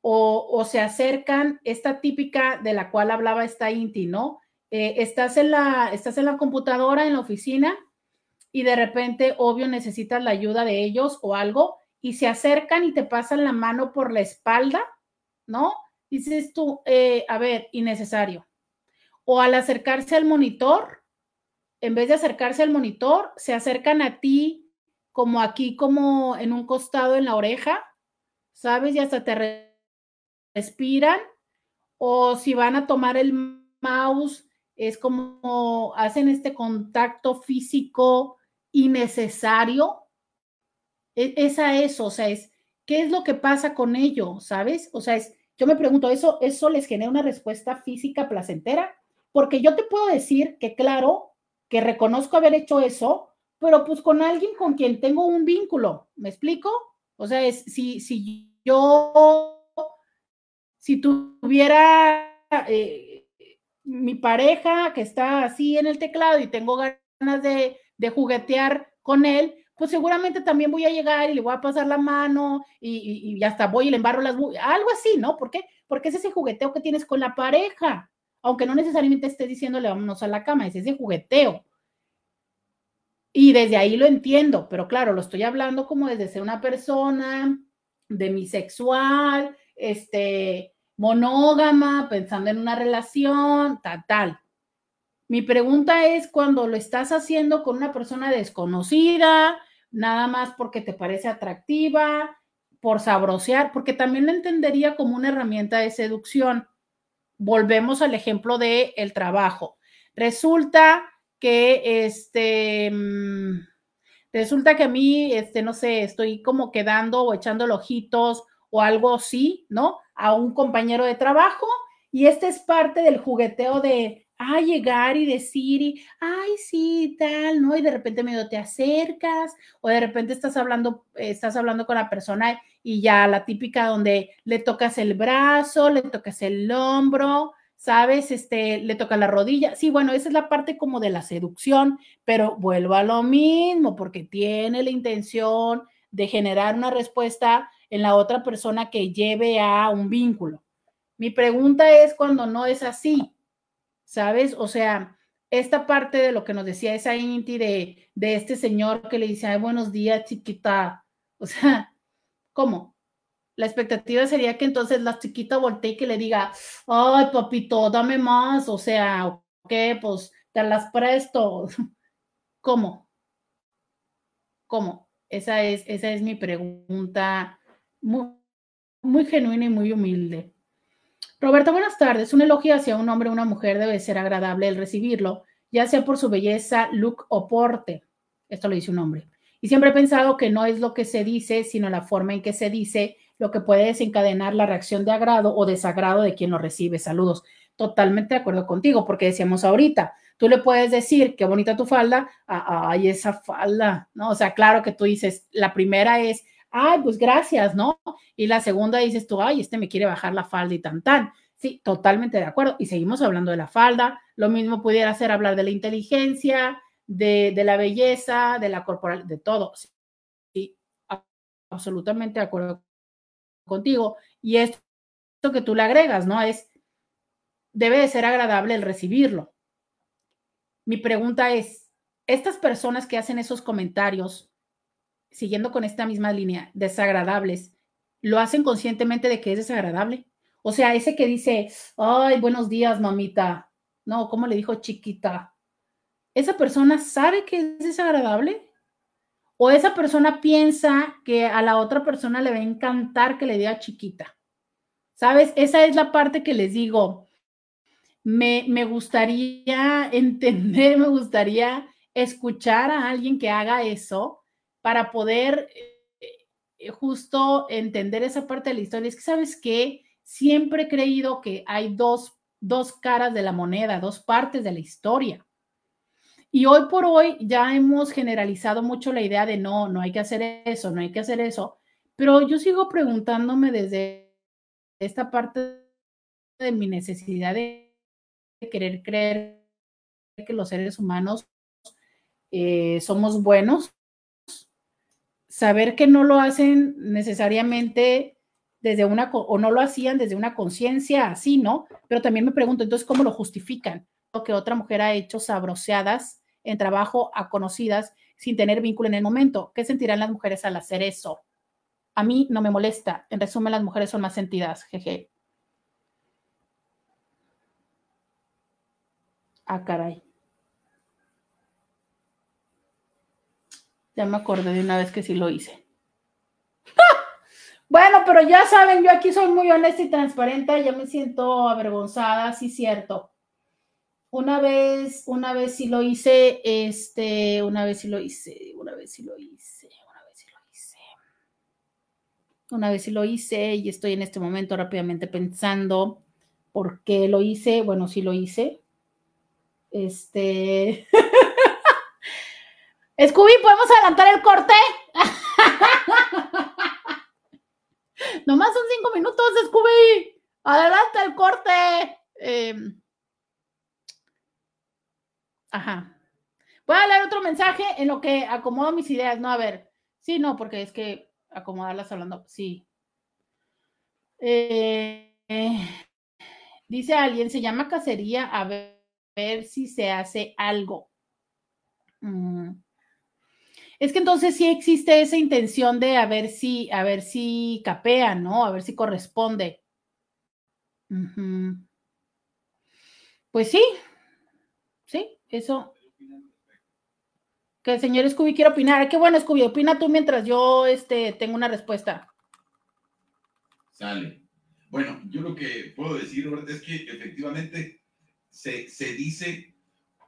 o, se acercan, esta típica de la cual hablaba esta Inti, ¿no? Eh, estás, en la, estás en la computadora, en la oficina, y de repente, obvio, necesitas la ayuda de ellos o algo, y se acercan y te pasan la mano por la espalda, ¿no? Dices tú, eh, a ver, innecesario. O al acercarse al monitor, en vez de acercarse al monitor, se acercan a ti como aquí, como en un costado en la oreja, ¿sabes? Y hasta te respiran. O si van a tomar el mouse, es como hacen este contacto físico innecesario. E, es a eso, o sea, es, ¿qué es lo que pasa con ello? ¿Sabes? O sea, es, yo me pregunto, ¿eso, ¿eso les genera una respuesta física placentera? Porque yo te puedo decir que, claro, que reconozco haber hecho eso, pero pues con alguien con quien tengo un vínculo, ¿me explico? O sea, es, si, si yo, si tuviera eh, mi pareja que está así en el teclado y tengo ganas de, de juguetear con él, pues seguramente también voy a llegar y le voy a pasar la mano y, hasta voy y le embarro las algo así, ¿no? ¿Por qué? Porque es ese jugueteo que tienes con la pareja, aunque no necesariamente esté diciéndole vámonos a la cama, es ese jugueteo. Y desde ahí lo entiendo, pero claro, lo estoy hablando como desde ser una persona demisexual, este, monógama, pensando en una relación, tal, tal. Mi pregunta es cuando lo estás haciendo con una persona desconocida, nada más porque te parece atractiva, por sabrosear, porque también lo entendería como una herramienta de seducción. Volvemos al ejemplo de el trabajo. Resulta que este mm, resulta que a mí este no sé, estoy como quedando o echando ojitos o algo así, ¿no? A un compañero de trabajo y este es parte del jugueteo de a llegar y decir, y, ay, sí, tal, ¿no? Y de repente medio te acercas, o de repente estás hablando, estás hablando con la persona y ya la típica donde le tocas el brazo, le tocas el hombro, ¿sabes? Este, le toca la rodilla. Sí, bueno, esa es la parte como de la seducción, pero vuelvo a lo mismo, porque tiene la intención de generar una respuesta en la otra persona que lleve a un vínculo. Mi pregunta es cuando no es así, ¿sabes? O sea, esta parte de lo que nos decía esa Inti de, de este señor que le dice, ay, buenos días, chiquita. O sea, ¿cómo? La expectativa sería que entonces la chiquita voltee y que le diga, ay, papito, dame más. O sea, ok, pues te las presto. ¿Cómo? ¿Cómo? Esa es, esa es mi pregunta muy, muy genuina y muy humilde. Roberta, buenas tardes. Un elogio hacia un hombre o una mujer debe ser agradable el recibirlo, ya sea por su belleza, look o porte. Esto lo dice un hombre. Y siempre he pensado que no es lo que se dice, sino la forma en que se dice lo que puede desencadenar la reacción de agrado o desagrado de quien lo recibe. Saludos. Totalmente de acuerdo contigo, porque decíamos ahorita, tú le puedes decir qué bonita tu falda, ay, esa falda, ¿no? O sea, claro que tú dices, la primera es, ay, pues gracias, ¿no? Y la segunda dices tú, ay, este me quiere bajar la falda y tan, tan. Sí, totalmente de acuerdo. Y seguimos hablando de la falda. Lo mismo pudiera ser hablar de la inteligencia, de, de la belleza, de la corporal, de todo. Sí, absolutamente de acuerdo contigo. Y esto que tú le agregas, ¿no? Es, debe de ser agradable el recibirlo. Mi pregunta es, estas personas que hacen esos comentarios, siguiendo con esta misma línea, desagradables, ¿lo hacen conscientemente de que es desagradable? O sea, ese que dice, ay, buenos días, mamita. No, ¿cómo le dijo chiquita? ¿Esa persona sabe que es desagradable? ¿O esa persona piensa que a la otra persona le va a encantar que le diga chiquita? ¿Sabes? Esa es la parte que les digo. Me, me gustaría entender, me gustaría escuchar a alguien que haga eso para poder eh, justo entender esa parte de la historia. Es que, ¿sabes qué? Siempre he creído que hay dos, dos caras de la moneda, dos partes de la historia. Y hoy por hoy ya hemos generalizado mucho la idea de no, no hay que hacer eso, no hay que hacer eso. Pero yo sigo preguntándome desde esta parte de mi necesidad de querer creer que los seres humanos eh, somos buenos, saber que no lo hacen necesariamente desde una, o no lo hacían desde una conciencia así, ¿no? Pero también me pregunto, entonces, ¿cómo lo justifican? Lo que otra mujer ha hecho sabroseadas en trabajo a conocidas sin tener vínculo en el momento. ¿Qué sentirán las mujeres al hacer eso? A mí no me molesta. En resumen, las mujeres son más sentidas. Jeje. Ah, caray. Ya me acordé de una vez que sí lo hice. Bueno, pero ya saben, yo aquí soy muy honesta y transparente, ya me siento avergonzada, sí cierto. Una vez, una vez sí lo hice, este, una vez sí lo hice, una vez sí lo hice, una vez sí lo hice. Una vez sí lo hice y estoy en este momento rápidamente pensando por qué lo hice. Bueno, sí lo hice. Este. Scooby, ¿podemos adelantar el corte? Nomás son cinco minutos, Scooby. Adelanta el corte. Eh, ajá. Voy a leer otro mensaje en lo que acomodo mis ideas. No, a ver. Sí, no, porque es que acomodarlas hablando. Sí. Eh, dice alguien, se llama cacería a ver, ver si se hace algo. Mm. Es que entonces sí existe esa intención de a ver si, a ver si capea, ¿no? A ver si corresponde. Pues sí, sí, eso. Que el señor Scooby quiere opinar. Qué bueno, Scooby, opina tú mientras yo este, tengo una respuesta. Sale. Bueno, yo lo que puedo decir, Roberto, es que efectivamente se, se dice,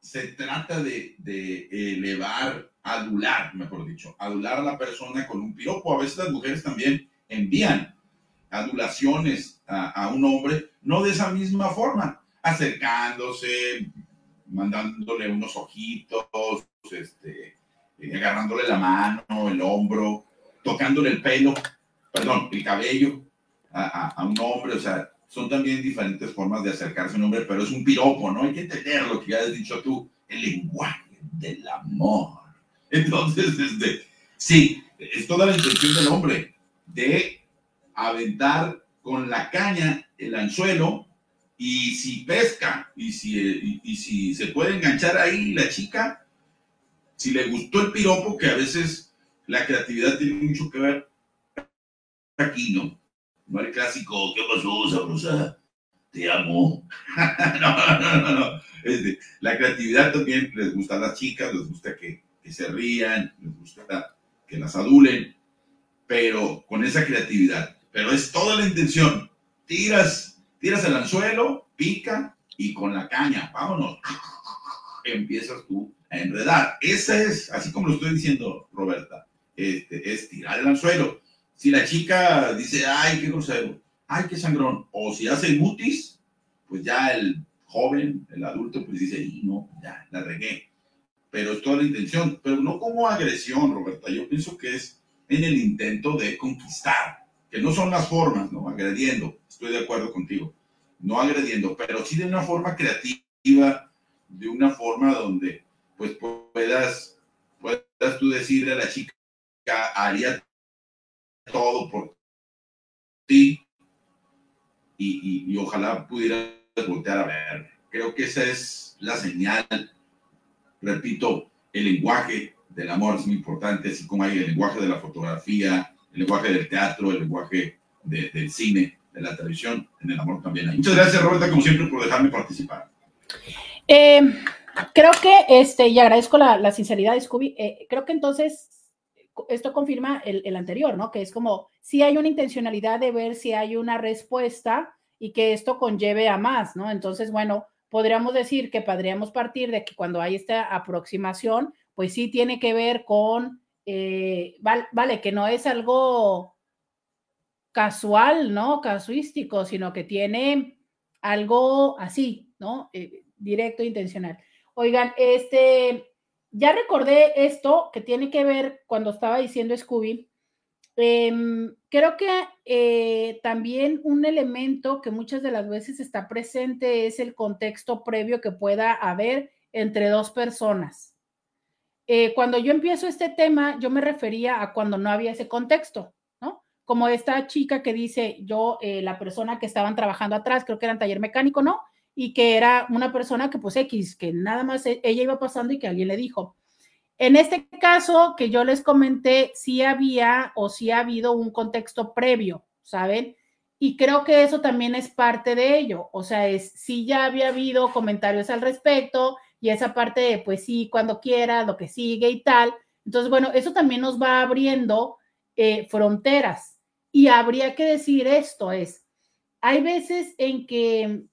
se trata de, de elevar adular, mejor dicho, adular a la persona con un piropo. A veces las mujeres también envían adulaciones a, un hombre, no de esa misma forma, acercándose, mandándole unos ojitos, este, eh, agarrándole la mano, el hombro, tocándole el pelo, perdón, el cabello a, a, un hombre, o sea, son también diferentes formas de acercarse a un hombre, pero es un piropo, ¿no? Hay que entender lo que ya has dicho tú, el lenguaje del amor. Entonces, este, sí, es toda la intención del hombre de aventar con la caña el anzuelo y si pesca y si, y, si se puede enganchar ahí la chica, si le gustó el piropo, que a veces la creatividad tiene mucho que ver, aquí no, no el clásico, ¿qué pasó, sabrosa? Te amo. no, no, no, no. Este, la creatividad también les gusta a las chicas, les gusta que que se rían, les gusta que las adulen, pero con esa creatividad. Pero es toda la intención. Tiras, tiras el anzuelo, pica y con la caña, vámonos, empiezas tú a enredar. Esa es, así como lo estoy diciendo, Roberta, este, es tirar el anzuelo. Si la chica dice, ay, qué grosero, ay, qué sangrón, o si hace mutis, pues ya el joven, el adulto, pues dice, no, ya, la regué pero es toda la intención, pero no como agresión, Roberta. Yo pienso que es en el intento de conquistar, que no son las formas, ¿no? Agrediendo, estoy de acuerdo contigo, no agrediendo, pero sí de una forma creativa, de una forma donde pues puedas, puedas tú decirle a la chica, haría todo por ti y, y, ojalá pudieras voltear a ver. Creo que esa es la señal. Repito, el lenguaje del amor es muy importante, así como hay el lenguaje de la fotografía, el lenguaje del teatro, el lenguaje del cine, de la televisión, en el amor también hay. Muchas gracias, Roberta, como siempre, por dejarme participar. Eh, creo que, este, y agradezco la, sinceridad de Scooby, eh, creo que entonces esto confirma el, el, anterior, ¿no? Que es como si hay una intencionalidad de ver si hay una respuesta y que esto conlleve a más, ¿no? Entonces, bueno, podríamos decir que podríamos partir de que cuando hay esta aproximación, pues sí tiene que ver con, eh, vale, que no es algo casual, ¿no? Casuístico, sino que tiene algo así, ¿no? Eh, directo, intencional. Oigan, este, ya recordé esto que tiene que ver cuando estaba diciendo Scooby. Em, creo que eh, también un elemento que muchas de las veces está presente es el contexto previo que pueda haber entre dos personas. Eh, cuando yo empiezo este tema, yo me refería a cuando no había ese contexto, ¿no? Como esta chica que dice, yo, eh, la persona que estaban trabajando atrás, creo que era en taller mecánico, ¿no? Y que era una persona que pues X, que nada más e, ella iba pasando y que alguien le dijo. En este caso que yo les comenté, sí había o sí ha habido un contexto previo, ¿saben? Y creo que eso también es parte de ello. O sea, es sí ya había habido comentarios al respecto, y esa parte de, pues sí, cuando quiera, lo que sigue y tal. Entonces, bueno, eso también nos va abriendo eh, fronteras. Y habría que decir esto, es, hay veces en que,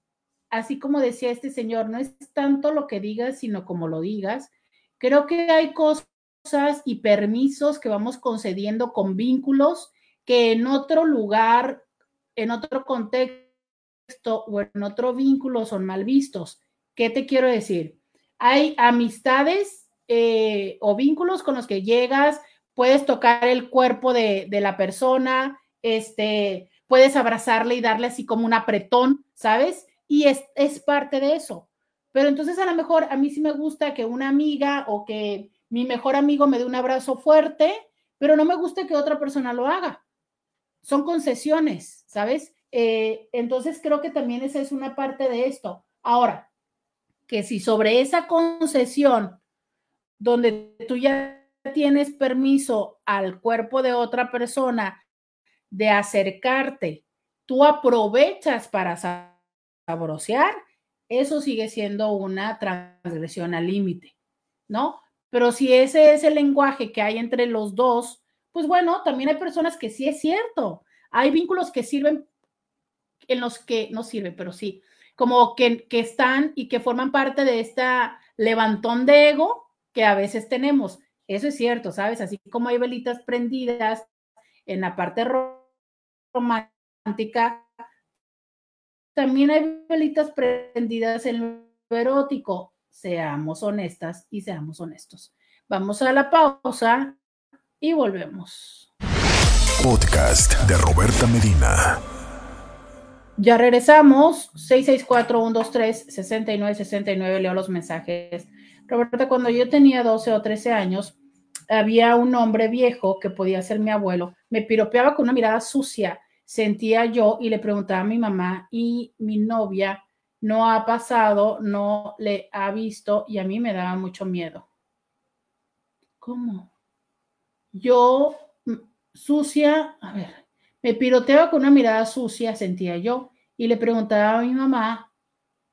así como decía este señor, no es tanto lo que digas, sino como lo digas. Creo que hay cosas y permisos que vamos concediendo con vínculos que en otro lugar, en otro contexto o en otro vínculo son mal vistos. ¿Qué te quiero decir? hay amistades eh, o vínculos con los que llegas, puedes tocar el cuerpo de, la persona, este, puedes abrazarle y darle así como un apretón, ¿sabes? Y es, es parte de eso. Pero entonces a lo mejor a mí sí me gusta que una amiga o que mi mejor amigo me dé un abrazo fuerte, pero no me gusta que otra persona lo haga. Son concesiones, ¿sabes? Eh, entonces creo que también esa es una parte de esto. Ahora, que si sobre esa concesión, donde tú ya tienes permiso al cuerpo de otra persona de acercarte, tú aprovechas para sabrosear, eso sigue siendo una transgresión al límite, ¿no? Pero si ese es el lenguaje que hay entre los dos, pues bueno, también hay personas que sí es cierto. Hay vínculos que sirven en los que no sirven, pero sí, como que, están y que forman parte de esta levantón de ego que a veces tenemos. Eso es cierto, ¿sabes? Así como hay velitas prendidas en la parte romántica, también hay velitas prendidas en lo erótico. Seamos honestas y seamos honestos. Vamos a la pausa y volvemos. Podcast de Roberta Medina. Ya regresamos, 664-123-6969, leo los mensajes. Roberta, cuando yo tenía 12 o 13 años, había un hombre viejo que podía ser mi abuelo, me piropeaba con una mirada sucia, sentía yo y le preguntaba a mi mamá y mi novia no ha pasado, no le ha visto y a mí me daba mucho miedo. ¿Cómo? Yo, mm, sucia, a ver, me piroteaba con una mirada sucia, sentía yo, y le preguntaba a mi mamá,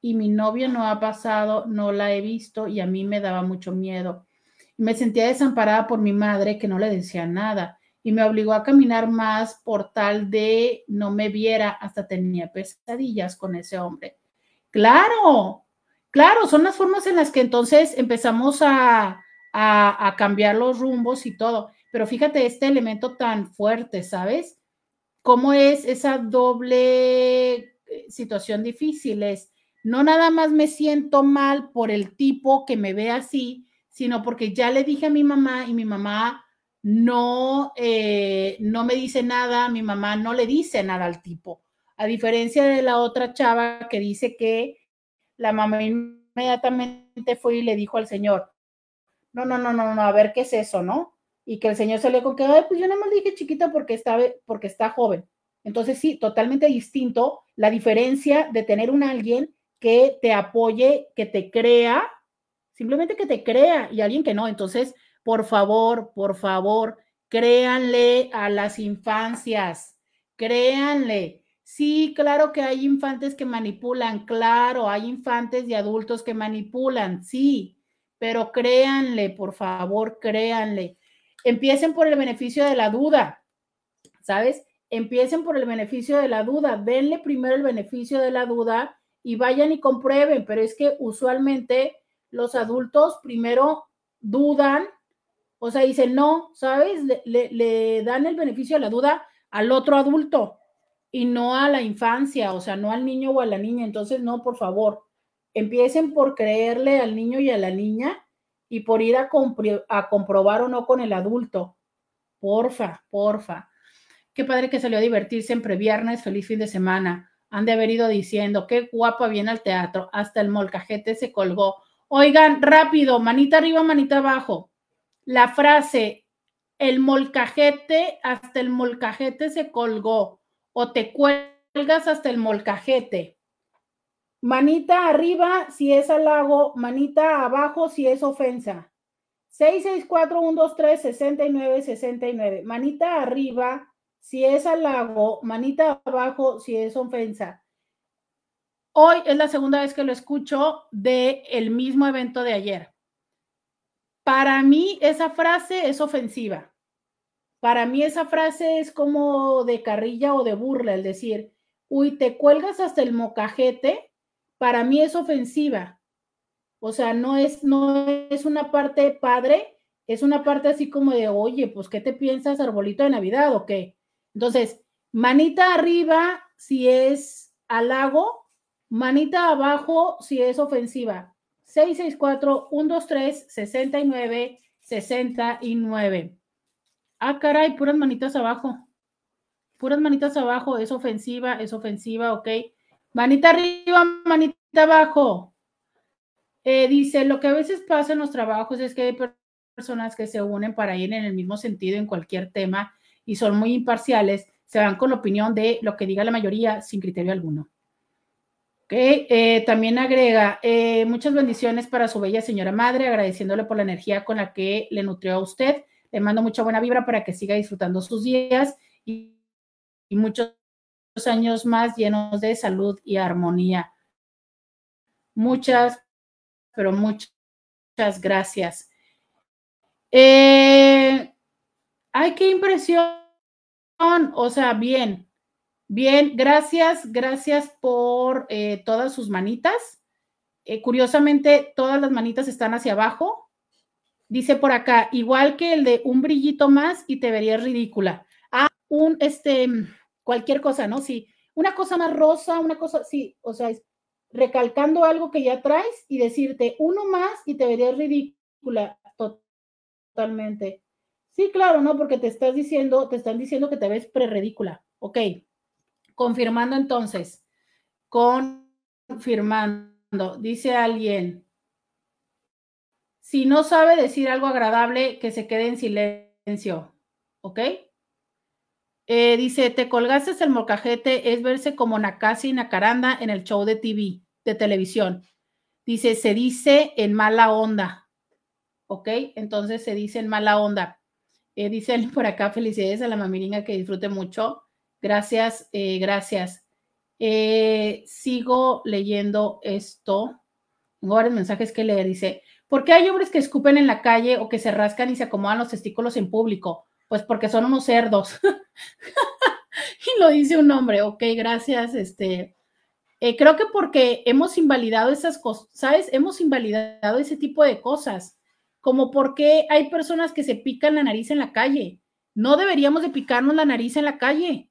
y mi novia no ha pasado, no la he visto, y a mí me daba mucho miedo. Me sentía desamparada por mi madre, que no le decía nada, y me obligó a caminar más por tal de no me viera, hasta tenía pesadillas con ese hombre. Claro, claro, son las formas en las que entonces empezamos a, a, cambiar los rumbos y todo. Pero fíjate este elemento tan fuerte, ¿sabes? cómo es esa doble eh, situación difícil. Es, no nada más me siento mal por el tipo que me ve así, sino porque ya le dije a mi mamá y mi mamá no, eh, no me dice nada, mi mamá no le dice nada al tipo. A diferencia de la otra chava que dice que la mamá inmediatamente fue y le dijo al señor, no, no, no, no, no, a ver qué es eso, ¿no? Y que el señor salió con que, Ay, pues yo nada más dije chiquita porque está, porque está joven. Entonces sí, totalmente distinto la diferencia de tener un alguien que te apoye, que te crea, simplemente que te crea y alguien que no. Entonces, por favor, por favor, créanle a las infancias, créanle. Sí, claro que hay infantes que manipulan, claro, hay infantes y adultos que manipulan, sí, pero créanle, por favor, créanle. Empiecen por el beneficio de la duda, ¿sabes? Empiecen por el beneficio de la duda, denle primero el beneficio de la duda y vayan y comprueben, pero es que usualmente los adultos primero dudan, o sea, dicen no, ¿sabes? Le, le, dan el beneficio de la duda al otro adulto y no a la infancia, o sea, no al niño o a la niña. Entonces, no, por favor, empiecen por creerle al niño y a la niña y por ir a, a comprobar o no con el adulto. Porfa, porfa. Qué padre que salió a divertirse en previernes, feliz fin de semana. Han de haber ido diciendo, qué guapa viene al teatro, hasta el molcajete se colgó. Oigan, rápido, manita arriba, manita abajo. La frase, el molcajete, hasta el molcajete se colgó, o te cuelgas hasta el molcajete. Manita arriba si es halago, manita abajo si es ofensa. 664 123 69 69. Manita arriba si es halago, manita abajo si es ofensa. Hoy es la segunda vez que lo escucho de el mismo evento de ayer. Para mí esa frase es ofensiva. Para mí esa frase es como de carrilla o de burla, el decir, uy, te cuelgas hasta el mocajete, para mí es ofensiva. O sea, no es, no es una parte padre, es una parte así como de, oye, pues, ¿qué te piensas, arbolito de Navidad o qué? Entonces, manita arriba si es halago, manita abajo si es ofensiva. 664-123-69-69. Ah, caray, puras manitas abajo. Puras manitas abajo, es ofensiva, es ofensiva, ok. Manita arriba, manita abajo. Eh, dice, lo que a veces pasa en los trabajos es que hay personas que se unen para ir en el mismo sentido en cualquier tema y son muy imparciales, se van con la opinión de lo que diga la mayoría sin criterio alguno. Okay. Eh, también agrega, eh, muchas bendiciones para su bella señora madre, agradeciéndole por la energía con la que le nutrió a usted. Le mando mucha buena vibra para que siga disfrutando sus días y, muchos años más llenos de salud y armonía. Muchas, pero muchas gracias. Eh, Ay, qué impresión. O sea, bien, bien, gracias, gracias por eh, todas sus manitas. Eh, curiosamente, todas las manitas están hacia abajo. Dice por acá, igual que el de un brillito más y te verías ridícula. Ah, un, este, cualquier cosa, ¿no? Sí, una cosa más rosa, una cosa, sí, o sea, recalcando algo que ya traes y decirte uno más y te verías ridícula totalmente. Sí, claro, ¿no? Porque te estás diciendo, te están diciendo que te ves pre-ridícula. Ok. Confirmando entonces. Confirmando. Dice alguien. Si no sabe decir algo agradable, que se quede en silencio. ¿Ok? Eh, dice, te colgaste el molcajete, es verse como Nakasi y Nakaranda en el show de TV, de televisión. Dice, se dice en mala onda. ¿Ok? Entonces se dice en mala onda. Eh, dice por acá, felicidades a la mamiringa que disfrute mucho. Gracias, eh, gracias. Eh, sigo leyendo esto. Tengo varios mensajes que leer. Dice, ¿por qué hay hombres que escupen en la calle o que se rascan y se acomodan los testículos en público? Pues porque son unos cerdos. y lo dice un hombre. Ok, gracias. Este, creo que porque hemos invalidado esas cosas, ¿sabes? Hemos invalidado ese tipo de cosas como por qué hay personas que se pican la nariz en la calle. No deberíamos de picarnos la nariz en la calle.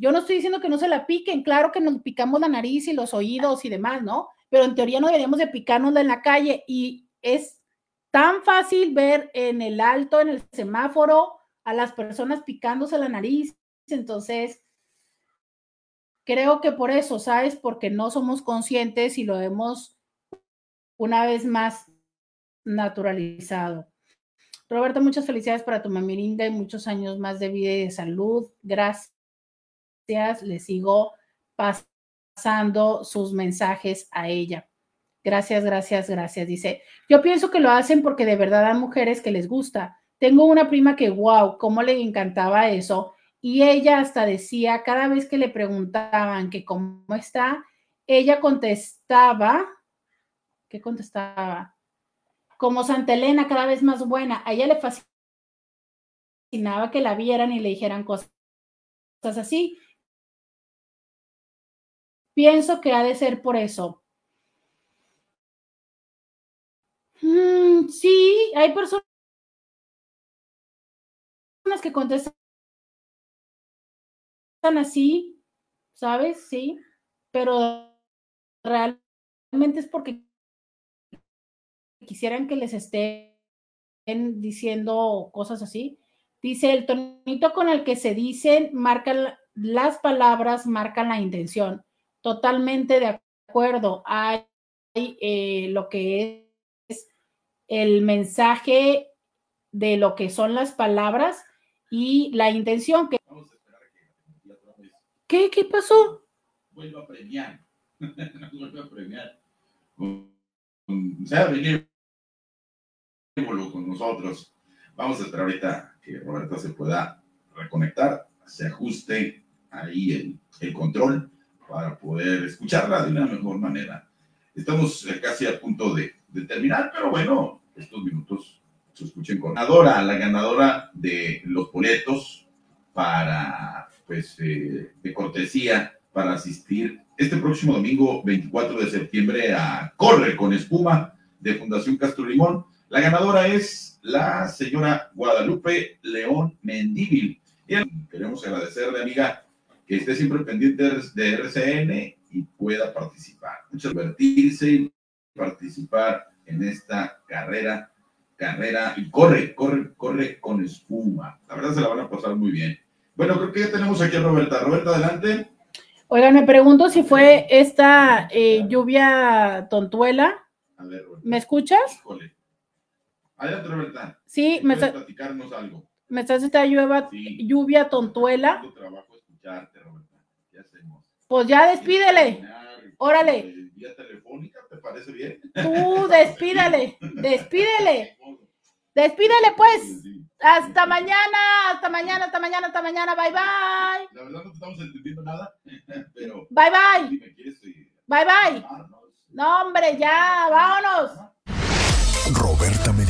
Yo no estoy diciendo que no se la piquen, claro que nos picamos la nariz y los oídos y demás, ¿no? Pero en teoría no deberíamos de picárnosla en la calle y es tan fácil ver en el alto, en el semáforo, a las personas picándose la nariz. Entonces, creo que por eso, ¿sabes? Porque no somos conscientes y lo hemos una vez más naturalizado. Roberto, muchas felicidades para tu mamirinda y muchos años más de vida y de salud. Gracias. Le sigo pasando sus mensajes a ella. Gracias, gracias, gracias. Dice, yo pienso que lo hacen porque de verdad hay mujeres que les gusta. Tengo una prima que, wow, cómo le encantaba eso. Y ella hasta decía, cada vez que le preguntaban que cómo está, ella contestaba, ¿qué contestaba? como Santa Elena, cada vez más buena. A ella le fascinaba que la vieran y le dijeran cosas así. Pienso que ha de ser por eso. Mm, sí, hay personas que contestan así, ¿sabes? Sí, pero realmente es porque quisieran que les estén diciendo cosas así. Dice, el tonito con el que se dicen, marcan las palabras, marcan la intención. Totalmente de acuerdo. Hay eh, lo que es el mensaje de lo que son las palabras y la intención que... ¿Qué? ¿Qué pasó? Vuelvo a premiar. Vuelvo a premiar. O sea, venir con nosotros. Vamos a esperar ahorita que Roberta se pueda reconectar, se ajuste ahí el, el control para poder escucharla de una mejor manera. Estamos casi a punto de, de terminar, pero bueno, estos minutos se escuchen con la ganadora, la ganadora de los boletos para, pues, eh, de cortesía para asistir este próximo domingo 24 de septiembre a Corre con Espuma de Fundación Castro Limón. La ganadora es la señora Guadalupe León Mendívil. Bien, queremos agradecerle, amiga, que esté siempre pendiente de RCN y pueda participar. Muchas divertirse y participar en esta carrera, carrera, y corre, corre, corre con espuma. La verdad se la van a pasar muy bien. Bueno, creo que ya tenemos aquí a Roberta. Roberta, adelante. Oigan, me pregunto si fue esta eh, lluvia tontuela. A ver, ¿Me escuchas? Híjole. Adelante, Roberta. Sí, me, está, platicarnos algo. me estás esta lluvia, Sí. lluvia tontuela. Escucharte, Roberta. ¿Qué hacemos? Pues ya despídele. Órale. Eh, Vía telefónica, ¿te parece bien? Tú despídele. Despídele. Despídele, pues. Hasta mañana. Hasta mañana, hasta mañana, hasta mañana. Bye, bye. La verdad no estamos entendiendo nada, pero Bye, bye. eh, Bye, bye. llamarnos. No, hombre, ya. Vámonos. Roberta Medina.